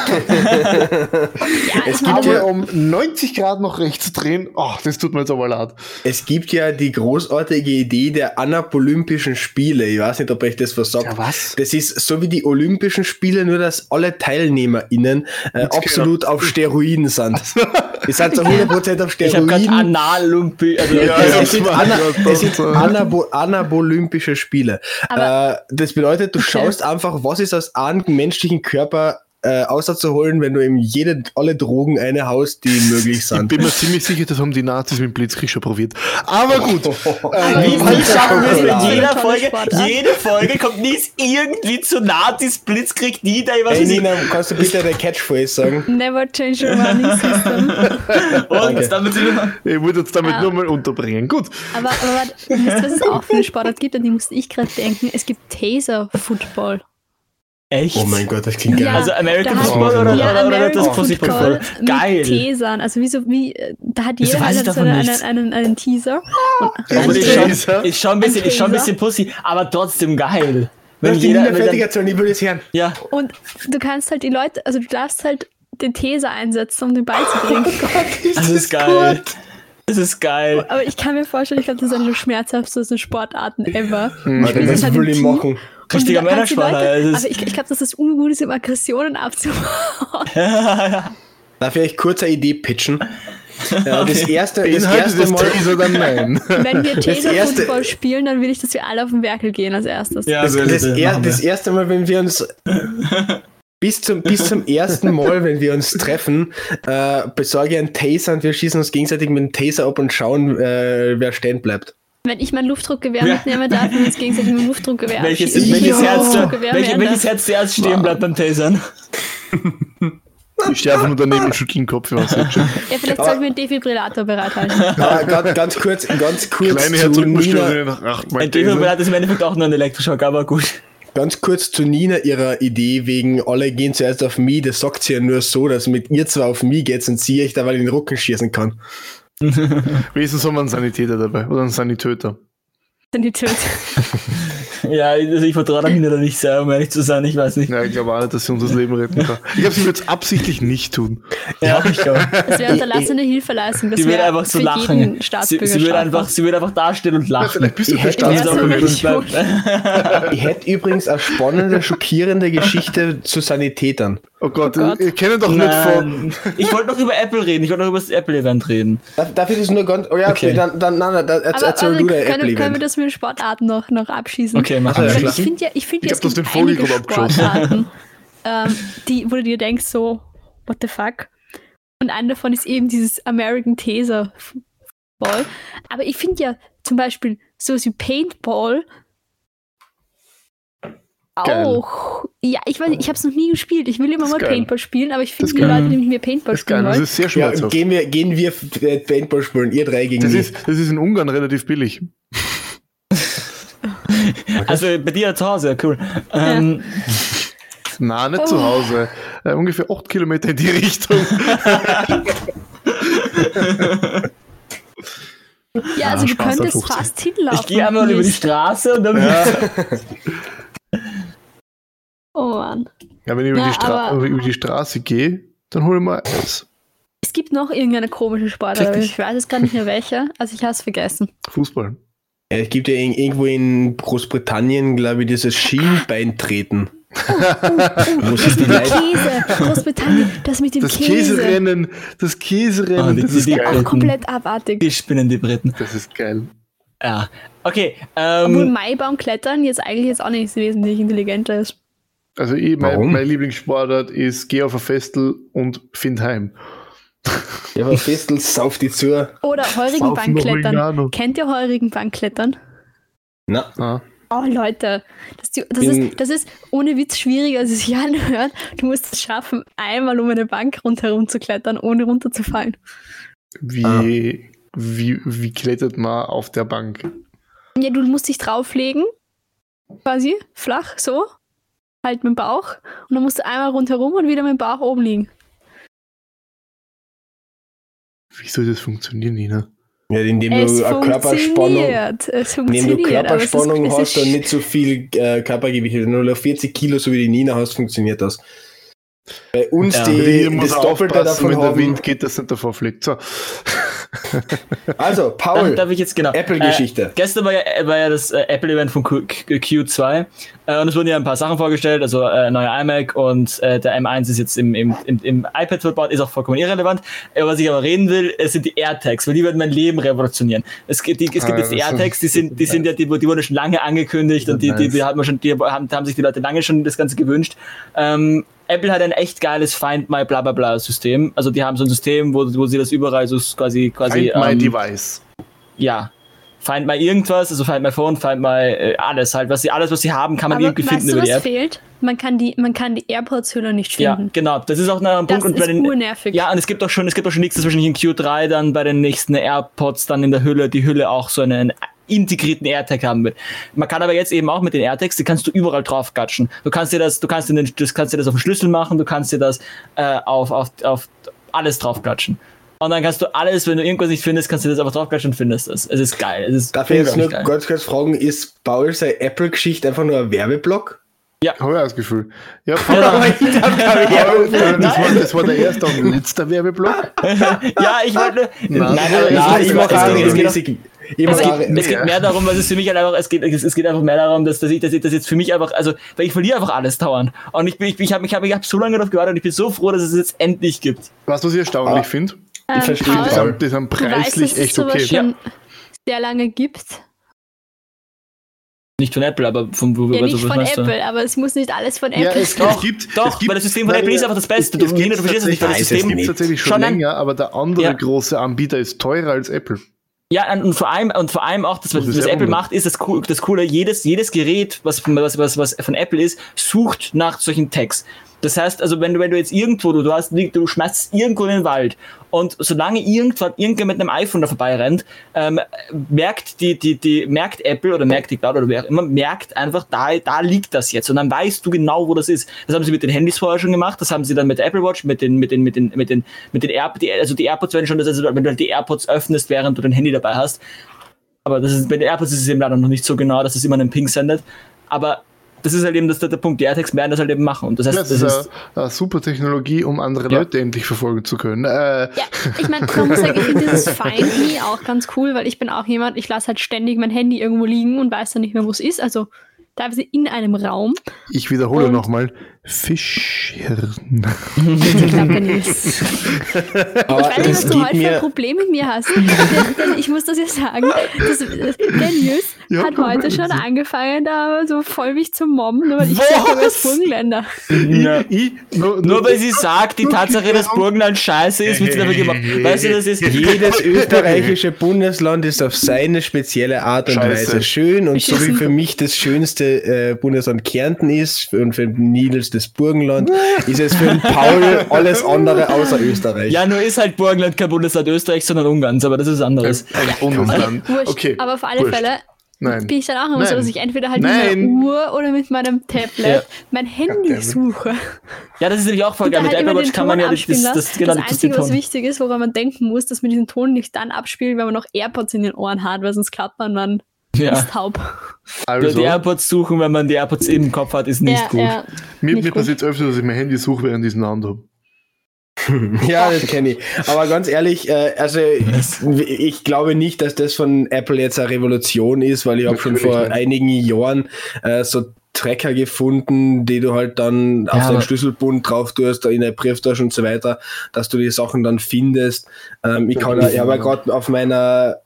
Es gibt Aber ja, um 90 Grad noch rechts zu drehen, oh, das tut mir jetzt aber leid. es gibt ja die großartige Idee der Anapolympischen Spiele. Ich weiß nicht, ob euch das was sagt. Ja, was? Das ist so wie die Olympischen Spiele, nur dass alle TeilnehmerInnen äh, absolut auf Steroiden sind. Die sind zu 100% auf Ich habe gerade Steroiden. Analumpi, also Ja, es, sind, Ana, es Anabo Anabolympische Spiele. Aber- Äh, das bedeutet, du schaust einfach, was ist aus einem menschlichen Körper äh, auszuholen, wenn du ihm jede, alle Drogen eine haust, die möglich Ich sind. bin mir ziemlich sicher, das haben die Nazis mit dem Blitzkrieg schon probiert. Aber gut. Aber Wie ich viel fand das schaffen wir es eine jeder Folge? Jede Folge kommt Nies irgendwie zu Nazis, Blitzkrieg, nieder, ich weiß Ey, nicht. Nina, kannst du bitte der Catchphrase sagen? Never change your running system. Und damit. Ich würde jetzt damit Ja. nur mal unterbringen. Gut. Aber, aber warte, wisst ihr, was es auch für eine Sportart gibt, an die musste ich gerade denken? Es gibt Taser-Football. Echt? Oh mein Gott, das klingt geil. Ja, Also American Football oder, ja, oder, oder das Pussy Football? Geil. Mit Tasern. Also wie so, wie, da hat jeder hat so einen, einen, einen, einen Teaser. Und Ein ist schon, ist schon ein bisschen, ist schon ein bisschen Pussy, aber trotzdem geil. Wenn die jeder, fertig dann, erzählen, ich will es hören. ja, Und du kannst halt die Leute, also du darfst halt den Taser einsetzen, um den Ball zu bringen. das ist geil. Das ist geil. Aber ich kann mir vorstellen, ich glaube, das ist eine der schmerzhaftesten Sportarten ever. Warte, Das das ist halt will ich Team. machen. Richtiger Männerspanner. Das ist- ich, ich glaube, dass das ungut ist, um Aggressionen abzubauen. Darf ich euch kurz eine Idee pitchen? Äh, Das erste, das erste des Mal, dann nein. Wenn wir erste- Taser-Football spielen, dann will ich, dass wir alle auf den Werkel gehen als erstes. Ja, das, das, er, das erste Mal, wenn wir uns bis zum, bis zum ersten Mal, wenn wir uns treffen, äh, besorge ich einen Taser und wir schießen uns gegenseitig mit dem Taser ab und schauen, äh, wer stehen bleibt. Wenn ich mein Luftdruckgewehr Ja. mitnehme, darf wir uns gegenseitig mit dem Luftdruckgewehr welches, abschießen. welches, Ja. Herz, Luftdruckgewehr welches der- Herz zuerst stehen bleibt beim Tasern? Ich stehe einfach nur daneben und schüttle den Kopf. Ja. Ja, vielleicht sollten wir einen Defibrillator bereithalten. Aber ganz, ganz kurz, ganz kurz Kleine zu Nina, Herzrhythmusstörungen nach Ein. Defibrillator ist im Endeffekt auch nur ein Elektroschock, aber gut. ganz kurz zu Nina ihrer Idee wegen alle gehen zuerst auf mich, das sagt sie ja nur so, dass mit ihr zwar auf mich geht und sie euch da weil in den Rücken schießen kann. Wenigstens haben wir einen Sanitäter dabei oder einen Sanitöter. Töte. Ja, also ich vertraue der Nina da nicht sehr, um ehrlich zu sein, ich weiß nicht. Ja, ich glaube auch nicht, dass sie uns das Leben retten kann. Ich glaube, sie wird es absichtlich nicht tun. Ja, ich glaube. Das wäre unterlassene Hilfeleistung. Das Sie würde einfach so lachen. Sie, sie, würde einfach, sie würde einfach dastehen und Ja, lachen. vielleicht bist du Ich der hätte- Ja, Staatsbürger. Ich hätte übrigens eine spannende, schockierende Geschichte zu Sanitätern. Oh Gott, Oh Gott. ihr kennt doch nicht von. Nein. Ich wollte noch über Apple reden, ich wollte noch über das Apple-Event reden. Darf, darf ich das nur ganz. Oh ja, okay, Okay. dann, dann nein, nein, erzähl aber du der können, können wir Apple-Event. das mit den Sportarten noch, noch abschießen? Okay, machen Ach, ja, ich finde ja, ich finde Ich ja, das es gibt den Vogel einige. Sportarten, ähm, die, wo du dir denkst so, what the fuck? Und eine davon ist eben dieses American Taser Ball. Aber ich finde ja zum Beispiel sowas wie Paintball Geil. auch. Ja, ich weiß ich habe es noch nie gespielt. Ich will immer Das mal geil. Paintball spielen, aber ich finde Das die geil. Leute, die mit mir Paintball Das geil, spielen das wollen. ist sehr Ja, schmerzhaft. gehen wir, gehen wir Paintball spielen, ihr drei gegen Das mich. ist, das ist in Ungarn relativ billig. Also bei dir zu Hause, cool. Ähm, Na, nicht Oh. zu Hause. Äh, ungefähr 8 Kilometer in die Richtung. Ja, also Ah, du Spaß, könntest 50. fast hinlaufen. ich gehe einmal über die. Straße und dann. Oh Mann. Ja, wenn ich über, Ja, die, Stra aber- über die Straße gehe, dann hole ich mal Eis. Es gibt noch irgendeine komische Sportart, ich weiß jetzt gar nicht mehr welche. Also ich habe es vergessen. Fußball. Ja, es gibt ja in, irgendwo in Großbritannien, glaube ich, dieses Schienbeintreten. Wo sich die. Käse, Großbritannien, das mit dem Das Käse. Käserennen, das Käserennen, Ah, die- das die- ist die- geil. Auch komplett abartig. Die spinnen die Briten. Das ist geil. Ja. Okay. Obwohl Ähm, Maibaumklettern jetzt eigentlich jetzt auch nicht wesentlich intelligenter ist. Also ich, mein, mein Lieblingssportart ist geh auf ein Festel und find heim. Ja, aber Festel sauft die zu. Oder Saufen Heurigenbankklettern. Oregano. Kennt ihr Heurigenbankklettern? Na, Ah. Oh Leute, das, das, ist, das ist ohne Witz schwieriger, als es sich anhört. Du musst es schaffen, einmal um eine Bank rundherum zu klettern, ohne runterzufallen. Wie, Ah. wie, wie klettert man auf der Bank? Ja, du musst dich drauflegen, quasi, flach, so, halt mit dem Bauch. Und dann musst du einmal rundherum und wieder mit dem Bauch oben liegen. Wie soll das funktionieren, Nina? Ja, indem Es du eine Körperspannung, indem du Körperspannung hast und nicht so viel äh, Körpergewicht, wenn du nur 40 Kilo, so wie die Nina hast, funktioniert das. Bei uns, Ja. die muss das Doppelte davon wenn der haben. Wind geht, dass nicht davor fliegt. So. Also, Paul, darf ich jetzt genau. Apple-Geschichte. Äh, gestern war ja, war ja das äh, Apple-Event von Q, Q2 äh, und es wurden ja ein paar Sachen vorgestellt, also äh, neuer iMac und äh, der M1 ist jetzt im, im, im, im iPad verbaut, ist auch vollkommen irrelevant. Äh, was ich aber reden will, es sind die AirTags, weil die werden mein Leben revolutionieren. Es gibt, die, es gibt Ah, jetzt die AirTags, die sind, die sind ja, die, die wurden schon lange angekündigt und die, die, die, man schon, die haben, haben sich die Leute lange schon das Ganze gewünscht. Ähm, Apple hat ein echt geiles Find My bla bla bla System. Also die haben so ein System, wo, wo sie das überall so quasi quasi Find my ähm, device. ja, find mal irgendwas, also find my phone, find mal äh, alles halt, was sie alles, was sie haben, kann man Aber irgendwie weißt finden du, über was die App. fehlt? Man kann die, man kann die AirPods-Hülle nicht Ja, finden. genau. Das ist auch noch ein Das Punkt. und bei ist den, urnervig. ja, und es gibt auch schon, es gibt auch schon nichts, dass wahrscheinlich in Q3 dann bei den nächsten AirPods dann in der Hülle, die Hülle auch so einen integrierten AirTag haben wird. Man kann aber jetzt eben auch mit den AirTags, die kannst du überall drauf gatschen. Du kannst dir das, du kannst dir den, das kannst dir das auf den Schlüssel machen, du kannst dir das äh, auf, auf, auf alles drauf gatschen. Und dann kannst du alles, wenn du irgendwas nicht findest, kannst du das einfach draufklatschen und findest es. Es ist geil. Es ist darf ich jetzt nur geil. ganz kurz fragen, ist Paul seine Apple-Geschichte einfach nur ein Werbeblock? Habe ich auch das Gefühl. Ja, Ja. Paul, das, war, das war der erste und letzte Werbeblock. ja, ich wollte. Nein, Nein, Ja, es, ich mache es, geht- es, geht. Ich es, geht, es geht mehr darum, was es für mich halt einfach, es geht, es, es geht einfach mehr darum, dass, dass ich, dass ich das jetzt für mich einfach, also, weil ich verliere einfach alles dauernd. Und ich bin, ich, ich habe ich hab, ich hab so lange darauf gewartet und ich bin so froh, dass es es jetzt endlich gibt. Was, was ich erstaunlich Ah. finde, Ähm, verstehe Paul, das die sind, die sind weißt, preislich es echt okay. schon sehr lange gibt. Nicht von Apple, aber von, wo, Ja, was, nicht was von? Apple, aber es muss nicht alles von Ja, Apple es, sein. es gibt, Doch, es gibt, weil das System von Apple ist einfach das Beste. Es, es Du, Nina, du verstehst es nicht, weil das weiß es es System. gibt tatsächlich schon länger, aber der andere Ja. große Anbieter ist teurer als Apple. Ja, und vor allem, und vor allem auch, das, was, Das was Apple macht, ist das, cool, das Coole, jedes, jedes Gerät, was, von- was, was, was von Apple ist, sucht nach solchen Tags. Das heißt, also wenn du, wenn du jetzt irgendwo, du, du hast, du schmeißt irgendwo in den Wald und solange irgendwann irgendwer mit einem iPhone da vorbeirennt, ähm, merkt die, die, die, merkt Apple oder merkt die Cloud oder wer auch immer, merkt einfach, da, da liegt das jetzt und dann weißt du genau, wo das ist. Das haben sie mit den Handys vorher schon gemacht, das haben sie dann mit der Apple Watch, mit den, mit den, mit den, mit den, mit den Air, die, also die AirPods werden schon, das also wenn du halt die AirPods öffnest, während du dein Handy dabei hast, aber das ist, bei den AirPods ist es eben leider noch nicht so genau, dass es immer einen Ping sendet. Aber das ist halt eben das, der, der Punkt. Die AirTags werden das halt eben machen. Und das heißt, Das das ist ist, eine, eine super Technologie, um andere Ja. Leute endlich verfolgen zu können. Äh, Ja, ich meine, man muss sagen, ich finde dieses Find Me auch ganz cool, weil ich bin auch jemand, ich lasse halt ständig mein Handy irgendwo liegen und weiß dann nicht mehr, wo es ist. Also teilweise in einem Raum. ich wiederhole nochmal: Fischhirn. Ich glaube. Aber Ich weiß nicht, was du heute für ein mir, Problem mit mir hast. denn, denn ich muss das jetzt sagen. Das, der Nils Ja, hat heute schon angefangen, da so voll mich zu mobben, nur weil ich sage, ist Burgenländer. Ja. Ich, nur, nur weil sie sagt, die Tatsache, dass Burgenland scheiße ist, wird sie dafür gemacht. Weißt du, das ist jedes österreichische Bundesland ist auf seine spezielle Art und Scheiße. Weise schön und so wie für mich das schönste äh, Bundesland Kärnten ist und für Nils das Burgenland, ist es für den Paul alles andere außer Österreich. Ja, nur ist halt Burgenland kein Bundesland Österreich, sondern Ungarns, aber das ist anderes. ein Bundesland. Wurscht. Okay. Aber auf alle wurscht. Fälle Nein. bin ich dann auch immer so, Nein. dass ich entweder halt mit Nein. meiner Uhr oder mit meinem Tablet Ja. mein Handy Goddammit. suche. Ja, das ist nämlich auch voll geil. da Mit halt Apple Watch kann man ja das, abspielen das, lassen. das, genau, das das, Einzige, was wichtig ist, woran man denken muss, dass man diesen Ton nicht dann abspielt, wenn man noch AirPods in den Ohren hat, weil sonst klappt man dann Ja. ist taub. Also, Die AirPods suchen, wenn man die AirPods im Kopf hat, ist nicht ja, gut. Ja, mir nicht mir passiert öfter, dass ich mein Handy suche, während ich es in der Hand habe. Ja, das kenne ich. Aber ganz ehrlich, äh, also ich glaube nicht, dass das von Apple jetzt eine Revolution ist, weil ich habe schon vor nicht. einigen Jahren äh, so Tracker gefunden, die du halt dann auf Ja, deinen aber- Schlüsselbund drauf tust, in der Brieftasche und so weiter, dass du die Sachen dann findest. Ähm, ich kann, ich habe ja gerade auf meiner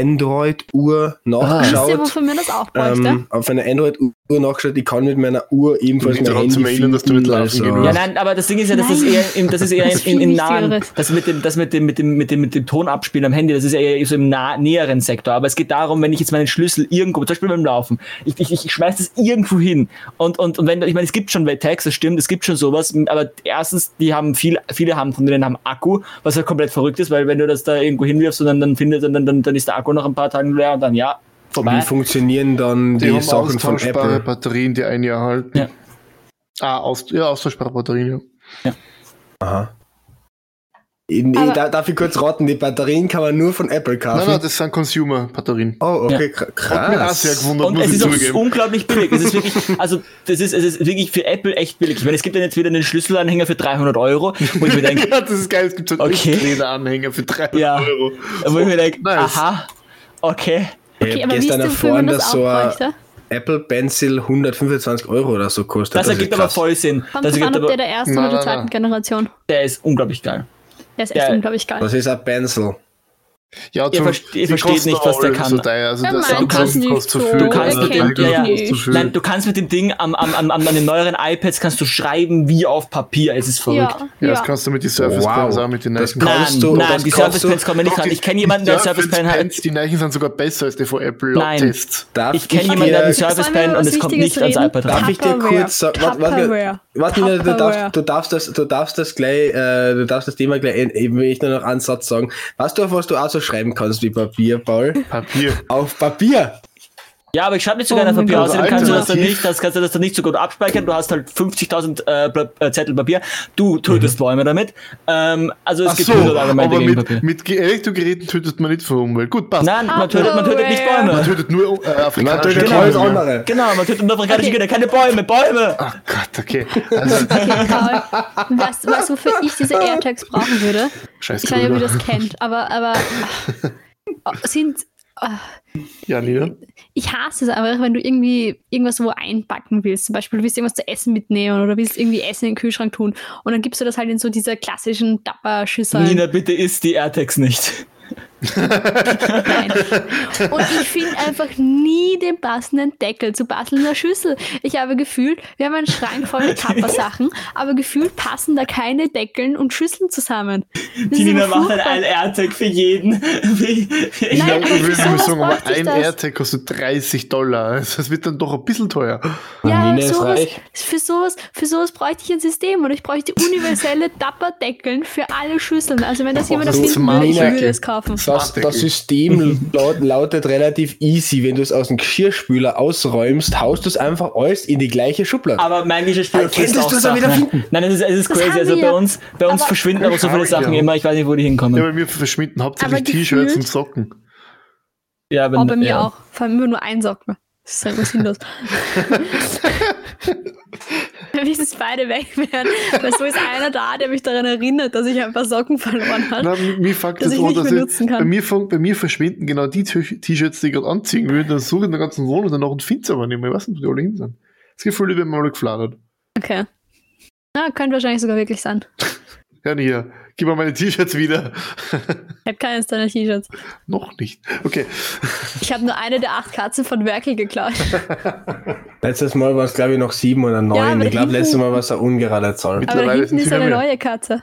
Android-Uhr Wisst ihr, nachgeschaut. wofür man das auch bräuchte? ähm, auf einer Android-Uhr nachgeschaut, ich kann mit meiner Uhr ebenfalls mein Handy erinnern, dass du finden, laufen also- gehen Ja, nein, aber das Ding ist ja, das ist Nein. eher, im, das ist eher Das in, in, nahen, das mit dem, das mit dem, mit dem, mit dem, mit dem Ton abspielen am Handy, das ist eher so im nah, näheren Sektor. Aber es geht darum, wenn ich jetzt meinen Schlüssel irgendwo, zum Beispiel beim Laufen, ich, ich, ich schmeiß das irgendwo hin. Und, und, und wenn, ich meine, es gibt schon Tags, das stimmt, es gibt schon sowas, aber erstens, die haben viel, viele haben von denen haben Akku, was halt komplett verrückt ist, weil wenn du das da irgendwo hinwirfst und dann, dann findet, dann, dann, dann ist der Akku nach ein paar Tagen leer und dann ja, vorbei. Wie funktionieren dann die, Die, Sachen von Apple? Batterien, die ein Jahr halten. Ja. Ah, aus, ja, austauschbare Batterien, ja. Aha. In, Aber- da, darf ich kurz raten, die Batterien kann man nur von Apple kaufen. Nein, nein, das sind Consumer-Batterien. oh, okay, Ja. kr- Hat mich auch sehr krass. gewundert, Und muss es ich ist auch zugeben. unglaublich billig. Es ist wirklich, also das ist, es ist wirklich für Apple echt billig. Ich meine, es gibt dann jetzt wieder einen Schlüsselanhänger für 300 Euro, wo ich mir denke, Ja, das ist geil, es gibt so einen Okay. Lederanhänger für 300 Ja. Euro. wo ich mir denke, Nice. aha, okay. Ich Okay, hab aber wie ist gestern erfahren, das dass so ein? Apple Pencil 125 Euro oder so kostet. Das ist ergibt aber krass. voll Sinn. Kommt Das drauf an, ergibt ob der der ersten oder der zweiten. Generation. der ist unglaublich geil. Der ist echt Ja. unglaublich geil. Was ist ein Pencil? Ja, Ihr verst- ihr versteht nicht, was der kann. So. Also der Samsung nicht so. Du kannst mit dem- Tiger ja, ja. kostet zu viel. Nein, du kannst mit dem Ding am, am, am, am, an den neueren iPads kannst du schreiben wie auf Papier. Es ist verrückt. Ja, Ja, ja. das kannst du mit den Surface Wow. Pens auch mit den kann- Nein, du- nein, die Surface Pens kommen nicht ran. Ich kenne jemanden, der Surface Pen hat. Die Neichen sind sogar besser als die von Apple Nein. Darf Ich kenne dir- jemanden, der hat einen Surface Pen und es kommt nicht ans iPad Darf ran. ich dir kurz sagen, warte, warte, du, darfst, du, darfst das, du darfst das gleich, äh, du darfst das Thema gleich, eben will ich nur noch einen Satz sagen. Weißt du, auf was du auch so schreiben kannst wie Papier, Paul? Papier. Auf Papier! Ja, aber ich schreibe nicht sogar Oh mein Papier. Außerdem kannst du das dann nicht, das kannst du das dann nicht so gut abspeichern. Du hast halt 50.000 äh, äh, Zettel Papier. Du tötest Bäume damit. Ähm, also es Ach gibt so, 100 Argumente aber mit, Papier. mit Ge- Elektrogeräten tötet man nicht für Umwelt. Gut, passt. Nein, man tötet, man tötet nicht Tupperware. Man Bäume. tötet nur äh, afrikanische tötet Kinder. alles andere. Genau, man tötet nur afrikanische Okay. Kinder, keine Bäume, Bäume! Ach Gott, okay. Also, Okay, Paul, weißt du, wofür ich diese AirTags brauchen würde? scheiß Ich weiß nicht, ob ihr das kennt, aber, aber ach, sind. Ah, Ja, Nina. Ich hasse es einfach, wenn du irgendwie irgendwas wo einpacken willst. Zum Beispiel, du willst irgendwas zu essen mitnehmen oder willst irgendwie Essen in den Kühlschrank tun. Und dann gibst du das halt in so diese klassischen Dapper-Schüsseln. Nina, bitte isst die AirTags nicht. Nein. Und ich finde einfach nie den passenden Deckel zu bastelnder Schüssel. Ich habe gefühlt, wir haben einen Schrank voll mit Tapper-Sachen, aber gefühlt passen da keine Deckeln und Schüsseln zusammen. Das Die ist Nina macht dann furchtbar. ein AirTag für jeden. Ich, Nein, glaub, aber ich mal sowas sagen, aber ein das. AirTag kostet 30 Dollar. Das wird dann doch ein bisschen teuer. Ja, Nina ist sowas, reich. für, sowas, für sowas bräuchte ich ein System und ich bräuchte universelle Dapper-Deckeln für alle Schüsseln. Also wenn das jemand würde, ich Smart-Deckel. würde es kaufen. Das, das System laut, lautet relativ easy. Wenn du es aus dem Geschirrspüler ausräumst, haust du es einfach alles in die gleiche Schublade. Aber mein Geschirrspüler Könntest frisst du auch es auch wieder Sachen. finden? Nein, es ist, es ist Das crazy. Also bei uns, bei uns Aber- verschwinden aber so viele ich ja. Sachen immer. Ich weiß nicht, wo die hinkommen. Ja, bei mir verschwinden hauptsächlich Aber T-Shirts und Socken. Ja, wenn, Oh, bei mir ja. auch. Vor allem immer nur ein Socken. Das ist einfach sinnlos. Wir müssen es beide weg werden. Weil so ist einer da, der mich daran erinnert, dass ich ein paar Socken verloren habe. Mi- mir fuckt Dass das ich an, nicht dass ich, kann. bei, mir, bei mir verschwinden genau die T-Shirts, die ich gerade anziehen will. Dann suche ich in der ganzen Wohnung danach und finde sie aber nicht mehr. Ich weiß nicht, wo die alle hin sind. Das Gefühl, die werden mal gefladert. Okay. Ja, könnte wahrscheinlich sogar wirklich sein. Ja, hier, gib mir meine T-Shirts wieder. Ich habe keines deiner T-Shirts. Noch nicht. Okay. Ich habe nur eine der acht Katzen von Werkel geklaut. Letztes Mal war es, glaube ich, noch sieben oder neun. Ja, ich glaube, letztes Mal war es eine ungerade Zahl. Aber da Mittlerweile hinten ist eine mehr. neue Katze.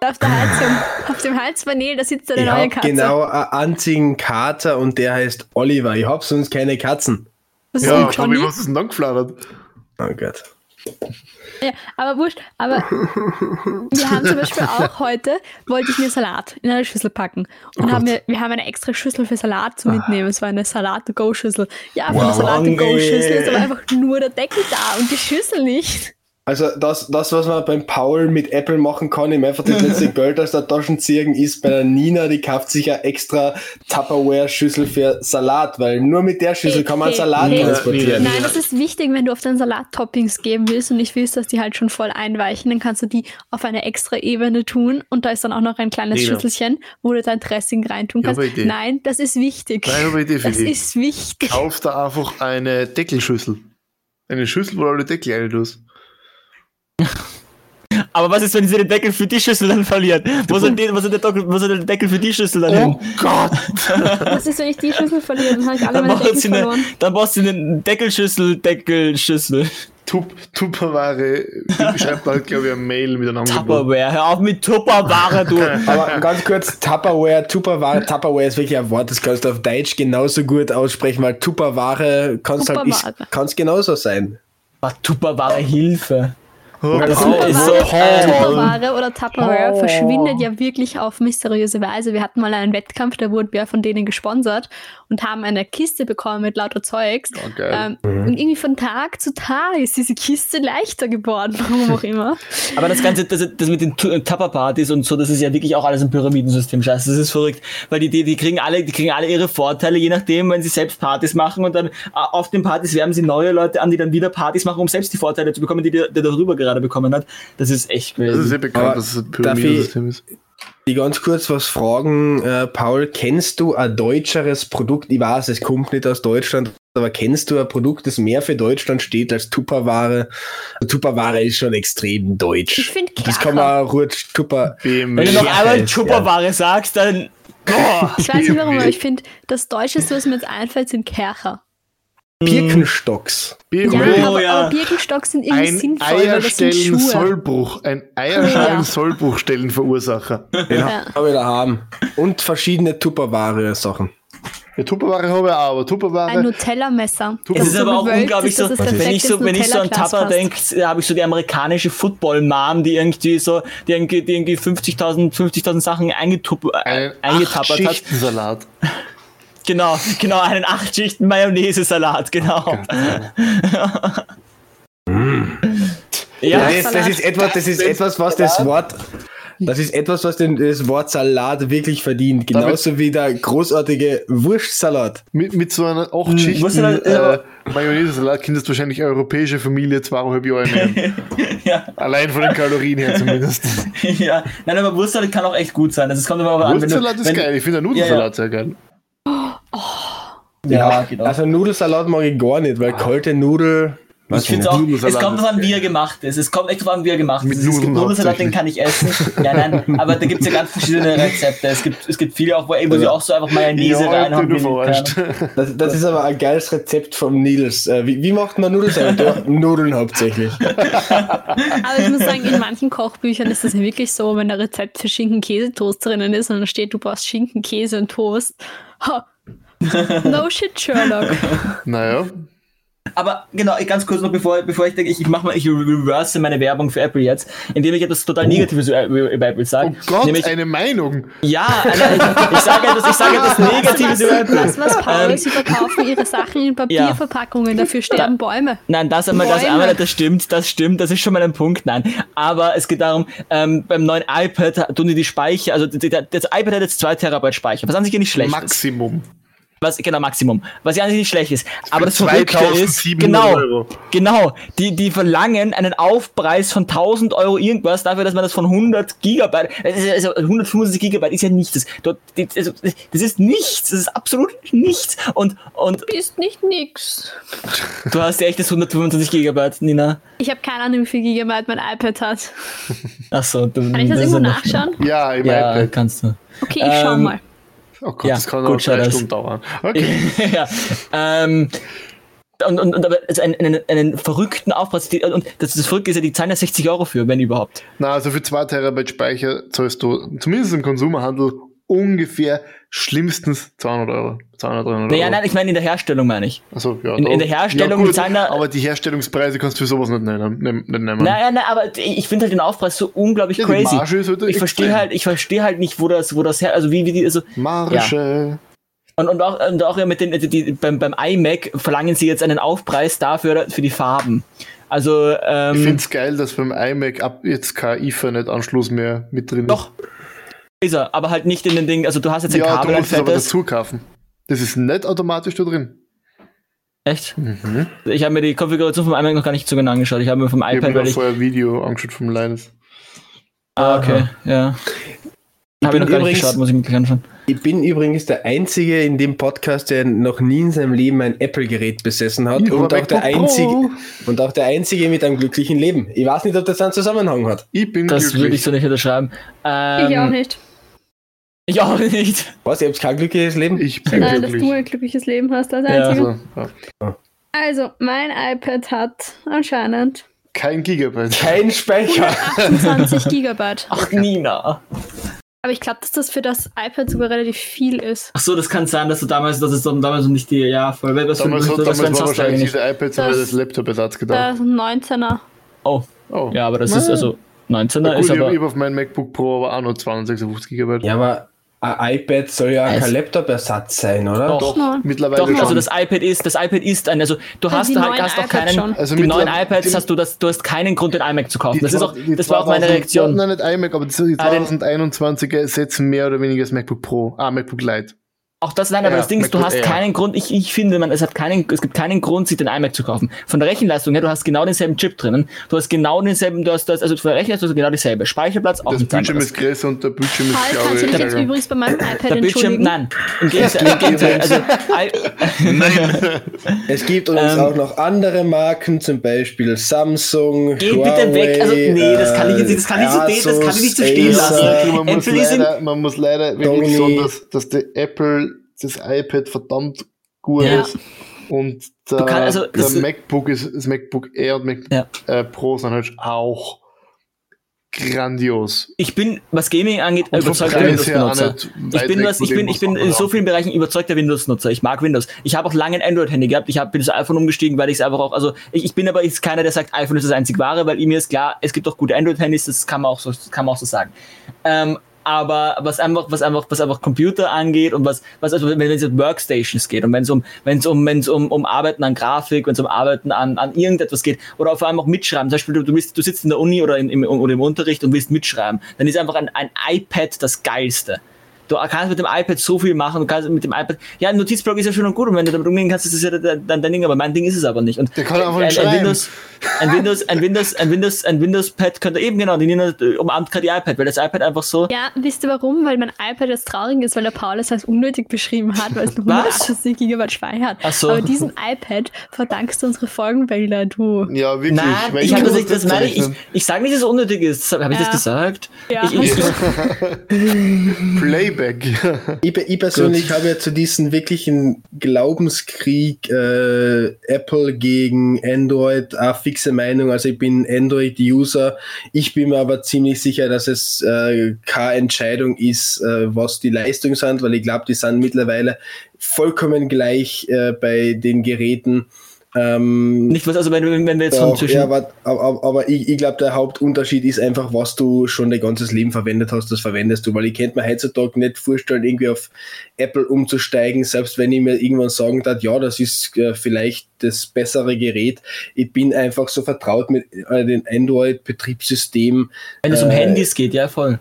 Auf der Heizung, auf dem Heizpanel, da sitzt eine Ich neue Katze. genau einen einzigen Kater und der heißt Oliver. Ich habe sonst keine Katzen. Was ist Ja, denn aber Johnny? was ist denn dann gefladert? Oh Gott. Ja, aber wurscht. Aber wir haben zum Beispiel auch heute, wollte ich mir Salat in eine Schüssel packen. Und Oh haben wir, wir haben eine extra Schüssel für Salat zum Mitnehmen. Es war eine Salat-to-go-Schüssel. Ja, für Wow. eine Salat-to-go-Schüssel ist aber einfach nur der Deckel da und die Schüssel nicht. Also das, das, was man beim Paul mit Apple machen kann, ihm einfach das letzte Geld aus der Taschen ziehen, ist bei der Nina, die kauft sich eine extra Tupperware-Schüssel für Salat, weil nur mit der Schüssel kann man Hey, Salat hey. transportieren. Nein, das ist wichtig, wenn du auf deinen Salat Toppings geben willst und nicht willst, dass die halt schon voll einweichen, dann kannst du die auf eine extra Ebene tun und da ist dann auch noch ein kleines Nina. Schüsselchen, wo du dein Dressing reintun kannst. Nein, das ist wichtig. Nein, Idee für Das dich. ist wichtig. Kauf da einfach eine Deckelschüssel. Eine Schüssel, wo du alle Deckel rein tust. Aber was ist, wenn sie den Deckel für die Schüssel dann verlieren? Wo soll, die, wo soll, der, Deckel, wo soll der Deckel für die Schüssel dann hin? Gott! Was ist, wenn ich die Schüssel verliere? Dann habe ich alle Dann meine braucht Deckel sie eine, verloren. dann brauchst du eine Deckelschüssel, Deckelschüssel. Tup Tupperware schreibt halt, glaube ich, eine Mail mit einem Angebot. Tupperware. Hör auf mit Tupperware, du. Aber ganz kurz, Tupperware, Tupperware, Tupperware ist wirklich ein Wort, das kannst du auf Deutsch genauso gut aussprechen, weil Tupperware kannst halt ist, genauso sein. Was Tupperware Hilfe. Das Tupperware, ist so äh. Tupperware oder Tupperware verschwindet ja wirklich auf mysteriöse Weise. Wir hatten mal einen Wettkampf, da wurden wir von denen gesponsert und haben eine Kiste bekommen mit lauter Zeugs. Oh, geil. Ähm, Und irgendwie von Tag zu Tag ist diese Kiste leichter geworden, warum auch immer. Aber das Ganze, das, das mit den Tu- Tupper-Partys und so, das ist ja wirklich auch alles ein Pyramidensystem. Scheiße, das ist verrückt. Weil die, die, die kriegen alle, die kriegen alle ihre Vorteile, je nachdem, wenn sie selbst Partys machen und dann äh, auf den Partys werben sie neue Leute an, die dann wieder Partys machen, um selbst die Vorteile zu bekommen, die der, der darüber gerade bekommen hat. Das ist echt Das ist crazy. sehr bekannt, Aber dass es ein Pyramidensystem ist. Die ganz kurz was fragen, äh, Paul, kennst du ein deutscheres Produkt? Ich weiß, es kommt nicht aus Deutschland, aber kennst du ein Produkt, das mehr für Deutschland steht als Tupperware? Tupperware ist schon extrem deutsch. Ich finde das kann man gut Tupper. Wenn du noch Ja, einmal ja. Tupperware sagst, dann. Boah. Ich weiß nicht warum, aber ich finde, das Deutscheste, was mir jetzt einfällt, sind Kercher. Birkenstocks. BMW. Ja, Oh, aber, ja. aber Birkenstock sind irgendwie Ein sinnvoll, weil das sind Schuhe. Eierstellen-Sollbruch. Ein Eierschalen-Sollbruchstellenverursacher. Den Ja. habe ich daheim. Und verschiedene Tupperware-Sachen. Ja, Tupperware habe ich auch, aber Ein Tupperware. Nutella-Messer. Es Es das ist aber auch unglaublich so, wenn ich so, wenn ich so an Tupper denke, habe ich so die amerikanische Football-Mom, die irgendwie so, die irgendwie, die irgendwie 50.000 50.000 Sachen eingetupp, Einen eingetappert hat. Acht-Schichten-Salat. Genau, genau, einen acht Schichten Mayonnaise-Salat, genau. Ja, Ja, das, das ist etwas, das ist etwas, was das Wort, das ist etwas, was den, das Wort Salat wirklich verdient. Genauso wie der großartige Wurstsalat. Mit, mit so einer muss 8-Schichten halt, äh, ja. Mayonnaise-Salat du wahrscheinlich europäische Familie zweieinhalb Jahre nehmen. ja, Allein von den Kalorien her zumindest. ja. Nein, aber Wurstsalat kann auch echt gut sein. Also es kommt immer aber an, wenn du, Wurstsalat ist wenn, geil. Ich finde Nudelsalat sehr geil. Ja, genau. Also Nudelsalat mag ich gar nicht, weil kalte Nudel. Ich finde auch, es kommt darauf an, wie er gemacht ist. Es kommt echt darauf an, wie er gemacht Mit ist. Es gibt Nudeln Nudelsalat, den kann ich essen. Ja, nein, aber da gibt es ja ganz verschiedene Rezepte. Es gibt, es gibt viele auch, wo, wo sie auch so einfach Mayonnaise Ja, reinhauen. Das, das ist aber ein geiles Rezept vom Nils. Äh, Wie, wie macht man Nudelsalat? Nudeln hauptsächlich. Aber ich muss sagen, in manchen Kochbüchern ist das ja wirklich so, wenn ein Rezept für Schinken-Käse-Toast drinnen ist und dann steht, du brauchst Schinken, Käse und Toast. Ha. No shit, Sherlock. Naja, Aber genau, ganz kurz noch, bevor, bevor ich denke, ich, ich mache mal, ich reverse meine Werbung für Apple jetzt, indem ich etwas total Negatives über, über Apple sage. oh Gott, nämlich, eine Meinung. ja, nein, ich, ich sage etwas, ich sage etwas Negatives über Apple. Was, was, Paul? Ähm, Sie verkaufen ihre Sachen in Papierverpackungen, dafür sterben Bäume. Nein, das einmal, das einmal, das stimmt, das stimmt, das ist schon mal ein Punkt, nein. Aber es geht darum, ähm, beim neuen iPad tun die die Speicher, also die- die- das iPad hat jetzt 2 Terabyte Speicher, was an sich ja nicht schlecht ist. Maximum. Was, genau, Maximum. Was ja an sich nicht schlecht ist. Aber das Verrückte ist, 2700 genau, Euro. genau, die, die verlangen einen Aufpreis von 1000 Euro irgendwas dafür, dass man das von 100 Gigabyte, das ist, also 175 Gigabyte ist ja nichts. Das, also, das ist nichts, das ist absolut nichts. Und, und Ist nicht nix. du hast ja echt das 125 Gigabyte, Nina. Ich habe keine Ahnung, wie viel Gigabyte mein iPad hat. Achso, du. Kann ich das ist irgendwo nachschauen? Ja, im Ja, iPad. kannst du. Okay, ich schau Ähm, mal. Oh Gott, ja, das kann auch drei. Stunden dauern. Okay. ja. Ähm, und, und, und aber also einen, einen, einen verrückten Aufpreis. Die, und das, das Verrückte ist ja, die zahlen ja 60 Euro für, wenn überhaupt. Na, also für 2 Terabyte Speicher zahlst du zumindest im Konsumerhandel ungefähr schlimmstens 200 Euro. 200, 300 Naja, Euro. nein, ich meine in der Herstellung meine ich. Also, ja, in- in der Herstellung gut, zahlen da- aber die Herstellungspreise kannst du für sowas nicht nennen. nicht nehmen. Naja, nein, aber ich finde halt den Aufpreis so unglaublich Ja, crazy. Marge ist halt ich verstehe halt, ich verstehe halt nicht, wo das, wo das her, also wie, wie die, also Marge. und, und auch, und auch ja mit den, die, die, beim, beim iMac verlangen sie jetzt einen Aufpreis dafür für die Farben. Also Ich ähm, find's geil, dass beim iMac ab jetzt kein Ethernet-Anschluss mehr mit drin doch ist er, aber halt nicht in den Dingen. Also du hast jetzt ein Ja, Kabel, du ein musst es aber dazu kaufen. Das ist nicht automatisch da drin. Echt? Mhm. Ich habe mir die Konfiguration vom iMac noch gar nicht so genau angeschaut. Ich habe mir vom Ich habe iPad, mir ich. vorher ein Video angeschaut vom Linus. Ah, okay, ja. Habe ich bin noch gar nicht übrigens- geschaut, muss ich gleich anschauen. Ich bin übrigens der Einzige in dem Podcast, der noch nie in seinem Leben ein Apple-Gerät besessen hat Ich und ein auch, der. Einzige, und auch der Einzige mit einem glücklichen Leben. Ich weiß nicht, ob das einen Zusammenhang hat. Ich bin Das würde ich glücklich. so nicht unterschreiben. Ähm, ich auch nicht. Ich auch nicht. Was, ihr habt kein glückliches Leben? Ich bin Nein, dass glücklich. du ein glückliches Leben hast als Ja. Einziger. Also, ja. Also, mein iPad hat anscheinend Kein Gigabyte. Kein Speicher. 28 Gigabyte. Ach, Nina. Aber ich glaube, dass das für das iPad sogar relativ viel ist. Ach so, das kann sein, dass du damals, dass es dann damals noch nicht die, ja, voll, was für, Damals, für damals ein war wahrscheinlich diese iPads Das- das, das Laptop-Ersatz Da gedacht. ist ein 19er. Oh, Oh. Ja, aber das Na, ist also 19er Na gut, ist ich habe aber. hab auf meinem MacBook Pro aber auch noch 256 GB. Ja, aber ein iPad soll ja Es- kein Laptop-Ersatz sein, oder? Doch. Doch, Ja. mittlerweile Doch, schon. also das iPad ist, das iPad ist ein, also du Also hast, halt, neuen hast doch iPads keinen, schon. Also die neuen iPads die- hast du das, du hast keinen Grund, den iMac zu kaufen. Die Das ist auch, das war auch meine 2000 Reaktion. Nein, nicht iMac, aber die Ah, den- 2021er setzen mehr oder weniger das MacBook Pro. Ah, MacBook Lite. Auch das, nein, aber Ja, das Ding ist, du hast Air. keinen Grund, ich, ich finde, man, es hat keinen, es gibt keinen Grund, sich den iMac zu kaufen. Von der Rechenleistung her, du hast genau denselben Chip drinnen, du hast genau denselben, du hast das, also von der Rechenleistung hast du genau dieselbe. Speicherplatz auch Das Bildschirm ist größer und der Bildschirm ist, glaube kannst du ich, dich jetzt übrigens bei meinem iPad Der Bildschirm, entschuldigen? nein, im Gegenteil, im Gegenteil also, I, Es gibt übrigens Ähm, auch noch andere Marken, zum Beispiel Samsung, Geh bitte weg, also, nee, das kann ich jetzt nicht- das kann ich so- das kann ich nicht so stehen lassen. Man, muss leider, man muss leider wirklich sagen, dass, dass der Apple das iPad verdammt gut Ja. ist. Und der, kann- also, der MacBook ist, das MacBook Air und MacBook Ja. äh, Pro sind halt auch grandios. ich bin, was Gaming angeht, Und überzeugter nicht Ich bin, was, ich bin, ich bin in so vielen Bereichen überzeugter Windows-Nutzer. Ich mag Windows. Ich habe auch lange ein Android-Handy gehabt. Ich habe bin das iPhone umgestiegen, weil ich es einfach auch, also ich, ich bin aber jetzt keiner, der sagt, iPhone ist das einzig wahre, weil mir ist klar, es gibt auch gute Android-Handys, das kann man auch so, das kann man auch so sagen. Ähm, aber was einfach, was einfach, was einfach Computer angeht und was, was also wenn es um Workstations geht und wenn es um, wenn es um, wenn es um, um Arbeiten an Grafik, wenn es um Arbeiten an, an irgendetwas geht oder vor allem auch mitschreiben. Zum Beispiel du, bist, du sitzt in der Uni oder, in, im, oder im Unterricht und willst mitschreiben, dann ist einfach ein, ein iPad das geilste. Du kannst mit dem iPad so viel machen, du kannst mit dem iPad, ja, ein Notizblock ist ja schön und gut und wenn du damit umgehen kannst, ist es ja dein, dein Ding, aber mein Ding ist es aber nicht. Und Der kann einfach ein, nicht ein schreiben. Windows, ein Windows, ein Windows, ein Windows, ein Windows-Pad könnte eben genau, die Nina äh, umarmt gerade die iPad, weil das iPad einfach so, Ja, wisst ihr warum? Weil mein iPad jetzt traurig ist, weil der Paul es als unnötig beschrieben hat, weil es nur Was? 180 GB Speicher hat. Ach so. Aber diesem iPad verdankst du unsere Folgenbilder, du. Ja, wirklich. Nein, ich muss das, das meine ich, ich, ich sage nicht, dass es unnötig ist. Habe ich das Ja. gesagt? Ja. Ich, ich, Playback. Ich, ich persönlich habe ja zu diesem wirklichen Glaubenskrieg äh, Apple gegen Android eine fixe Meinung. Also ich bin Android-User. Ich bin mir aber ziemlich sicher, dass es äh, keine Entscheidung ist, äh, was die Leistung sind, weil ich glaube, die sind mittlerweile vollkommen gleich äh, bei den Geräten. Ähm, nicht was, also wenn, wenn wenn wir jetzt von doch, zwischen. ja, aber, aber, aber ich, ich glaube, der Hauptunterschied ist einfach, was du schon dein ganzes Leben verwendet hast, das verwendest du. Weil ich könnte mir heutzutage nicht vorstellen, irgendwie auf Apple umzusteigen, selbst wenn ich mir irgendwann sagen darf, ja, das ist äh, vielleicht das bessere Gerät. Ich bin einfach so vertraut mit äh, dem Android-Betriebssystem. Wenn es um Äh, Handys geht, ja voll.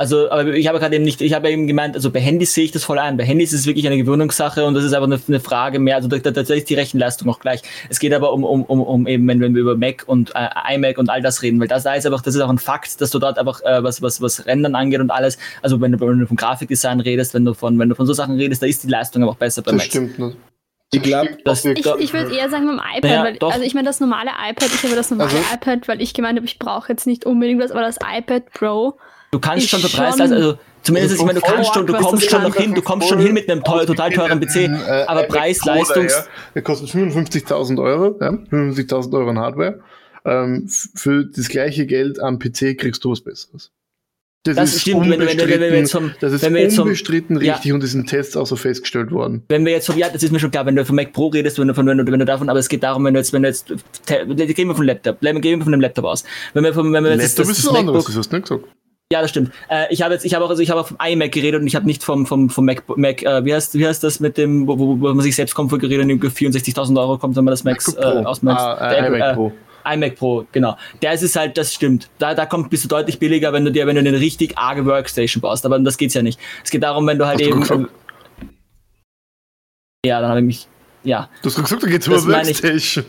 Also, aber ich habe gerade eben nicht, ich habe eben gemeint, also bei Handys sehe ich das voll ein. Bei Handys ist es wirklich eine Gewöhnungssache und das ist aber eine, eine Frage mehr, also da, da, da ist die Rechenleistung auch gleich. Es geht aber um, um, um, um eben, wenn, wenn wir über Mac und äh, iMac und all das reden, weil das da ist einfach, das ist auch ein Fakt, dass du dort einfach, äh, was, was, was Rendern angeht und alles, also wenn du, wenn du von Grafikdesign redest, wenn du von, wenn du von so Sachen redest, da ist die Leistung aber auch besser bei Das Macs. stimmt nicht. Ich glaube, Das- Ich, ich würde eher sagen beim iPad, Naja, weil, doch. also ich meine das normale iPad, ich habe das normale Also- iPad, weil ich gemeint habe, ich brauche jetzt nicht unbedingt was, aber das iPad Pro, Du kannst Ist schon für Preis, also zumindest, ich meine, du vom kannst schon, du kommst das schon noch hin, du kommst schon hin mit einem toll, total teuren PC, Äh, aber Preis, Leistungs, daher, Der kostet 55.000 Euro, ja? 55.000 Euro an Hardware. Ähm, für das gleiche Geld am PC kriegst du was Besseres. Das stimmt, wenn- wenn- wenn- wir jetzt vom- das ist wenn wir jetzt vom- unbestritten ja. richtig und ist in Tests auch so festgestellt worden. wenn wir jetzt von, ja, das ist mir schon klar, wenn du von Mac Pro redest, wenn du von, wenn du, wenn du davon, aber es geht darum, wenn du jetzt, wenn du jetzt, gehen wir von Laptop, gehen wir von dem Laptop aus. Wenn wir von, wenn wir jetzt Laptop ist was anderes, das hast du nicht gesagt. Ja, das stimmt. Äh, ich habe jetzt, ich habe auch, also ich habe auch vom iMac geredet und ich habe nicht vom, vom, vom Mac, Mac äh, wie heißt, wie heißt das mit dem, wo, wo, wo man sich selbst konfiguriert und irgendwie 64.000 Euro kommt, wenn man das MacBook äh, ausmacht. Ah, äh, iMac äh, Pro. iMac Pro, genau. Der ist es halt, das stimmt. Da, da kommt, bist du deutlich billiger, wenn du dir, wenn du eine richtig arge Workstation baust. Aber um das geht's ja nicht. Es geht darum, wenn du halt Hast du eben. gesagt? ja, dann habe ich mich. Ja. Du hast Das über meine ich. Workstation.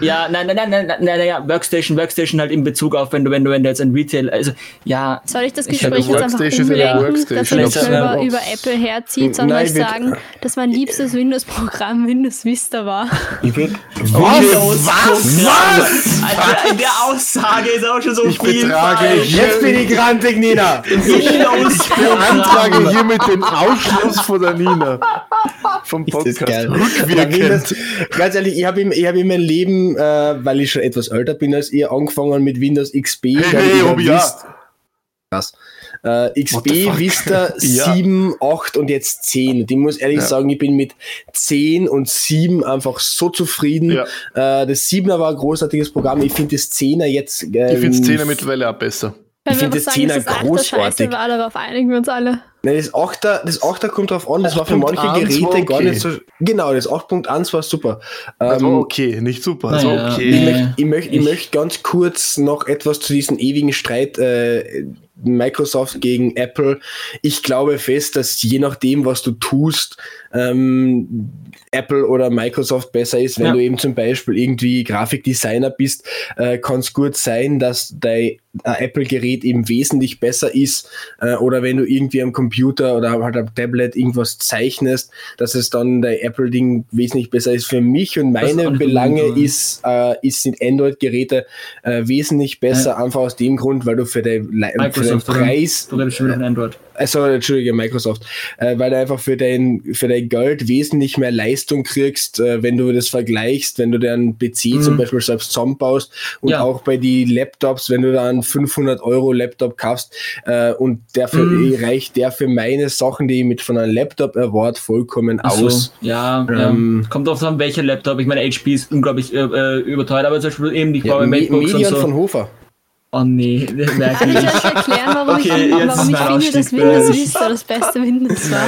Ja, nein, nein, nein, nein, nein, nein, ja, Workstation, Workstation halt in Bezug auf, wenn du, wenn du, wenn du jetzt ein Retail, also, ja, soll ich das Ich Gespräch hab jetzt einfach umlenken, dass man mehr über, Ja. über Apple herzieht, sondern ich sagen, dass mein liebstes Windows-Programm Windows Vista war. ich würde. Windows Was? Also in der Aussage ist auch schon so Ich viel betrage falsch. Jetzt bin ich grantig, Nina! Windows Beantrage hiermit den Ausschluss von der Nina. Vom das Podcast. geil. Rückwirkend. Windows, ganz ehrlich, ich habe in, ich hab in meinem Leben, äh, weil ich schon etwas älter bin als ihr, angefangen mit Windows XP. Hey, hey, Obi, ja. wisst- Krass. Äh, XP? Vista Ja. 7, 8 und jetzt 10. Und ich muss ehrlich Ja. sagen, ich bin mit 10 und 7 einfach so zufrieden. Ja. Äh, das 7er war ein großartiges Programm. Ich finde das 10er jetzt. Ähm, Ich finde Szene mittlerweile auch besser. Wenn Ich wir find einfach das sagen, dass Zehner das Achter großartig. scheiße war, darauf einigen wir uns alle. Nein, das 8er, das 8er kommt drauf an, das war für 8.1 manche war Geräte gar okay. nicht so. Genau, das 8.1 war super. Das Ähm, war okay, nicht super, das war Ich, okay. nee. möchte, ich, möchte, ich Ich- möchte ganz kurz noch etwas zu diesem ewigen Streit äh, Microsoft gegen Apple. Ich glaube fest, dass je nachdem, was du tust, ähm, Apple oder Microsoft besser ist. Wenn Ja. du eben zum Beispiel irgendwie Grafikdesigner bist, äh, kann es gut sein, dass dein äh, Apple-Gerät eben wesentlich besser ist. Äh, oder wenn du irgendwie am Computer oder halt am Tablet irgendwas zeichnest, dass es dann dein Apple-Ding wesentlich besser ist. Für mich und ist meine nicht Belange so. ist, äh, ist sind Android-Geräte äh, wesentlich besser, einfach aus dem Grund, weil du für den, Für den Microsoft, oder? Preis Du redest schon wieder von Android. also Entschuldige, Microsoft, äh, weil du einfach für dein, für dein Geld wesentlich mehr Leistung kriegst, äh, wenn du das vergleichst, wenn du dir einen PC zum Mhm. Beispiel selbst zusammenbaust und Ja. auch bei die Laptops, wenn du da einen 500 Euro Laptop kaufst äh, und dafür Mhm. reicht der für meine Sachen, die ich mit von einem Laptop erwarte, vollkommen so, aus. ja, Ähm, ja. Kommt drauf an, welcher Laptop. Ich meine, HP ist unglaublich äh, äh, überteuert, aber zum Beispiel eben die Ja, Me Medion so. von Hofer. Oh nee, merke Kann ich ich. euch erklären, warum Okay, ich, warum ich finde, dass Windows. Vista das beste Windows war?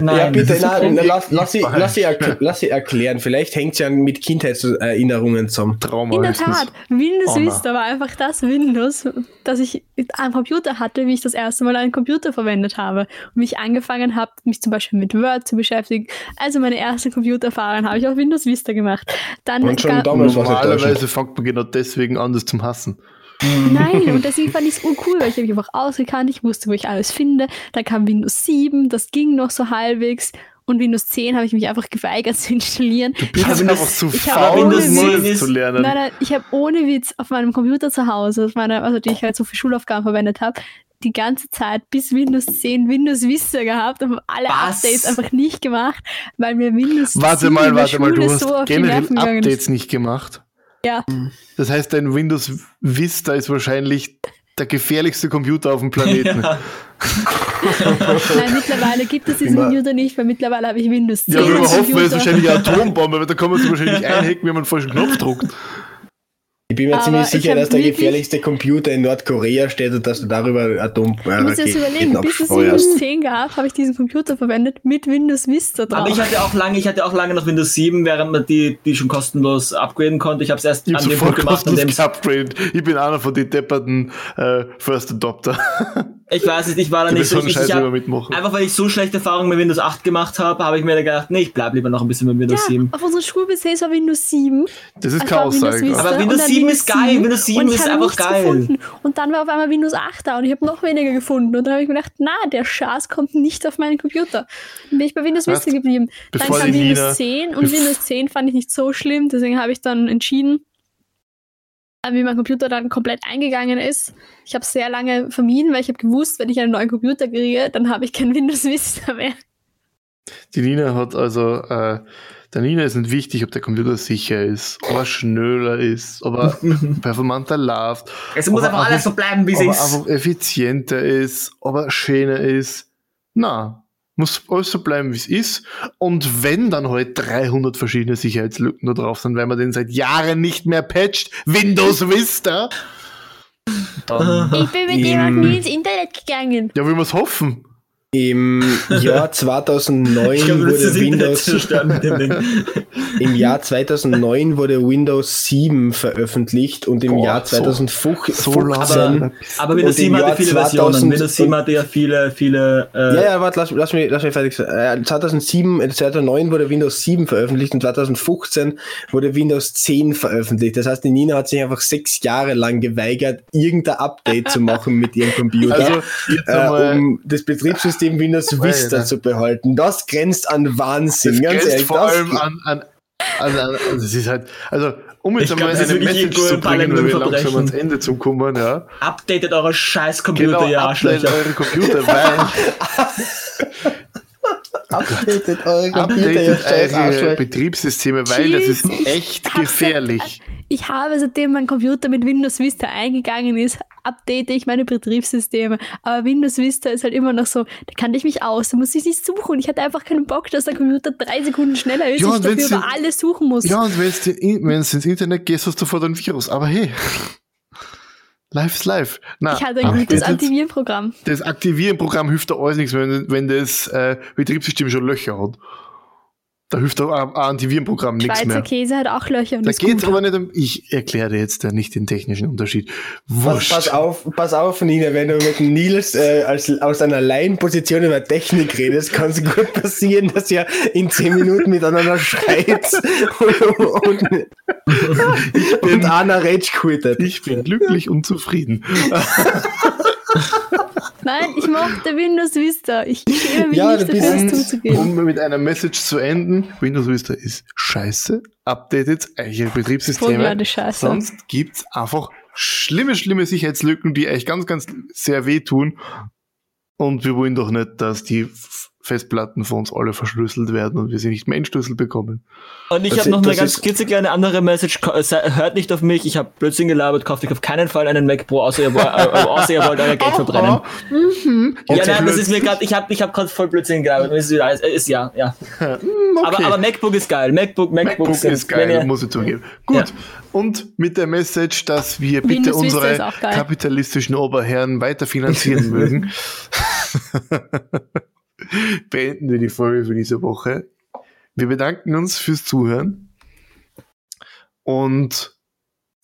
Nein, ja, bitte, das ist nein, okay. lass, lass, sie, lass, sie lass sie erklären. Vielleicht hängt es ja mit Kindheitserinnerungen zusammen. Trauma In der. Tat, Windows Oh, na. Vista war einfach das Windows, das ich am Computer hatte, wie ich das erste Mal einen Computer verwendet habe. Und wie ich angefangen habe, mich zum Beispiel mit Word zu beschäftigen. Also meine erste Computererfahrung habe ich auf Windows Vista gemacht. Dann Und schon damals war es Normalerweise fängt man genau deswegen an, das zum Hassen. Nein, und deswegen fand ich es urcool, weil ich habe mich einfach ausgekannt, ich wusste, wo ich alles finde. Dann kam Windows 7, das ging noch so halbwegs. Und Windows 10 habe ich mich einfach geweigert zu installieren. Du bist Ich hab einfach zu ich faul, Windows 10 das ist- zu lernen. Nein, nein, ich habe ohne Witz auf meinem Computer zu Hause, auf meiner, also die ich halt so für Schulaufgaben verwendet habe, die ganze Zeit bis Windows 10 Windows Vista gehabt und alle Was? Updates einfach nicht gemacht, weil mir Windows Warte 7 mal, warte mal, du hast so auf die generell Updates nicht gemacht. Ja, Das heißt, dein Windows Vista ist wahrscheinlich der gefährlichste Computer auf dem Planeten. Ja. nein, mittlerweile gibt es diesen Computer nicht, weil mittlerweile habe ich Windows 10 Ja, wir am hoffen, es ist wahrscheinlich eine Atombombe, weil da kann man sich wahrscheinlich einhacken, wenn man einen falschen Knopf druckt. Ich bin mir Aber ziemlich ich sicher, dass der gefährlichste Computer in Nordkorea steht und dass du darüber Du musst Atomraketen jetzt überlegen, bis es abfeuerst. Windows 10 gab, habe ich diesen Computer verwendet mit Windows Vista drauf. Aber ich hatte auch lange, ich hatte auch lange noch Windows 7, während man die, die schon kostenlos upgraden konnte. Ich habe es erst Ich an dem Punkt gemacht, an dem geupgradet. Ich bin einer von den depperten äh, First Adopter. ich weiß nicht, ich war da Die nicht so. Ich, ich hab, mitmachen. einfach weil ich so schlechte Erfahrungen mit Windows 8 gemacht habe, habe ich mir da gedacht, nee, ich bleib lieber noch ein bisschen mit Windows ja, 7. auf unserer Schul-PCs war Windows 7. Das ist Also Aussage. Vista Aber Windows dann 7 ist geil, Windows 7 und ich ist habe einfach geil. Gefunden. Und dann war auf einmal Windows 8 da und ich habe noch weniger gefunden. Und dann habe ich mir gedacht, na, der Schaß kommt nicht auf meinen Computer. Dann bin ich bei Windows? Vista geblieben. Bevor dann kam Windows Nina- 10 und Windows 10 fand ich nicht so schlimm, deswegen habe ich dann entschieden, wie mein Computer dann komplett eingegangen ist. Ich habe sehr lange vermieden, weil ich habe gewusst, wenn ich einen neuen Computer kriege, dann habe ich kein Windows Vista mehr. Die Nina hat also, äh, der Nina ist nicht wichtig, ob der Computer sicher ist, ob er schneller ist, ob er performanter läuft, Es muss Aber einfach alles so bleiben, wie es ob er ist. einfach effizienter ist, ob er schöner ist. Na, muss alles so bleiben, wie es ist. Und wenn dann halt 300 verschiedene Sicherheitslücken da drauf sind, weil man den seit Jahren nicht mehr patcht, Windows Vista, dann, Ich bin mit jemandem nie ins Internet gegangen. ja, will man es hoffen. Im Jahr 2009 Ich glaube, das ist wurde Windows. Im Jahr 2009 wurde Windows 7 veröffentlicht und im Boah, Jahr so- 2015 So lange. Aber Windows Und im 7 hatte Jahr viele 2000 Versionen. Windows 7 und- hatte ja viele, viele. Äh, Ja, ja, warte, lass, lass, mich, lass mich fertig. Äh, 2007, äh, 2009 wurde Windows 7 veröffentlicht und 2015 wurde Windows 10 veröffentlicht. Das heißt, die Nina hat sich einfach sechs Jahre lang geweigert, irgendein Update zu machen mit ihrem Computer, Also, äh, um das Betriebssystem Windows Vista Alter. zu behalten. Das grenzt an Wahnsinn, das ganz grenzt ehrlich. vor das, allem an, an, an, an, also es ist halt, also, um jetzt einmal eine Message zu bringen, weil wir langsam ans. Ende zu kommen, ja. Updatet eure scheiß Computer, Genau, ihr Arschlöcher. eure Computer, weil updatet eure updatet eure. Betriebssysteme, weil das ist echt gefährlich. Ich habe, seitdem mein Computer mit Windows Vista eingegangen ist, update ich meine Betriebssysteme. Aber Windows Vista ist halt immer noch so, da kann ich mich aus, da muss ich nicht suchen. Ich hatte einfach keinen Bock, dass der Computer drei Sekunden schneller ist, Ja, ich dafür über alles suchen muss. Ja, und wenn du ins Internet gehst, hast du sofort ein Virus. Aber hey, live ist live. Na, ich hatte ein aber gutes das- Antivirenprogramm. Das Aktivieren-Programm hilft da alles nichts, wenn, wenn das äh, Betriebssystem schon Löcher hat. Da hilft auch ein Antivirenprogramm nichts Schweizer mehr. Käse hat auch Löcher und Da gut. aber nicht um. Ich erkläre dir jetzt da nicht den technischen Unterschied. Pass, Wurscht. pass auf, pass auf, Nina, wenn du mit Nils äh, als, aus einer Laienposition über Technik redest, kann es gut passieren, dass ihr in 10 Minuten miteinander schreit und, und, und einer Rage quittet. Ich bin glücklich und zufrieden. Nein, ich mochte Windows Vista. Ich schäme mich Ja, nicht dafür, das zuzugeben. Um mit einer Message zu enden, Windows Vista ist scheiße, updatet eure Betriebssysteme. Sonst gibt's einfach schlimme, schlimme Sicherheitslücken, die euch ganz, ganz sehr wehtun. Und wir wollen doch nicht, dass die Festplatten von uns alle verschlüsselt werden und wir sie nicht mehr entschlüsselt bekommen. Und ich habe noch ist- eine ganz ist- klitzekleine andere Message. Se- Hört nicht auf mich, ich habe Blödsinn gelabert, kauft euch auf keinen Fall einen Mac Pro, außer ihr, äh, außer ihr wollt euer Geld verbrennen. Ja, Okay, nein, das ist mir gerade, ich habe ich hab gerade voll Blödsinn gelabert. Ist, äh, ist ja, ja. Okay. Aber, aber MacBook ist geil. MacBook, MacBook, MacBook sind- ist geil, ihr- muss ich zugeben. Gut. Ja. Und mit der Message, dass wir bitte Windows unsere ist kapitalistischen Oberherren weiter finanzieren mögen, beenden wir die Folge für diese Woche. Wir bedanken uns fürs Zuhören. Und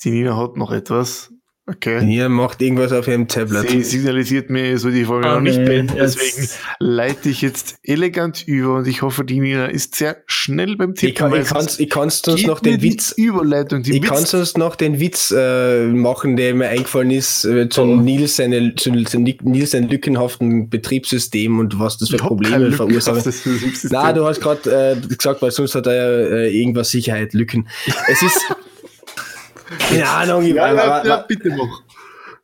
die Nina hat noch etwas. Okay. Nina macht irgendwas auf ihrem Tablet. Sie signalisiert mir, soll die Folge noch nicht beenden. jetzt- Deswegen leite ich jetzt elegant über und ich hoffe, die Nina ist sehr schnell beim Tippen. Ich, kann, ich, kannst, ich kannst uns noch den Witz Überleitung, die Ich Witz- kann sonst noch den Witz äh, machen, der mir eingefallen ist, äh, zu Oh. Nils, seine, zu, zu Nils sein lückenhaften Betriebssystem und was das für Probleme verursacht. Na, du hast gerade äh, gesagt, weil sonst hat er äh, irgendwas Sicherheit, Lücken. Es ist. Keine Ahnung, ich, ja, ja, ja, bitte mach.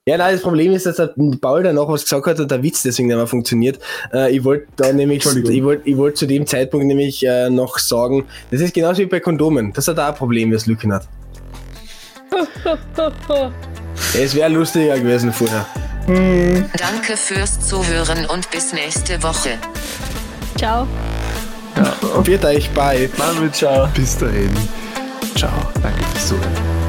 ja, nein, das Problem ist, dass der Paul danach was gesagt hat und der Witz deswegen nicht mehr funktioniert. Äh, ich wollte da nämlich, ich wollte ich wollt zu dem Zeitpunkt nämlich äh, noch sagen, das ist genauso wie bei Kondomen. Das hat auch ein Problem, das Lücken hat. Es wäre lustiger gewesen vorher. Danke fürs Zuhören und bis nächste Woche. Ciao. Wird euch bei. Machen wir, ciao. Bis dahin. Ciao. Danke fürs Zuhören.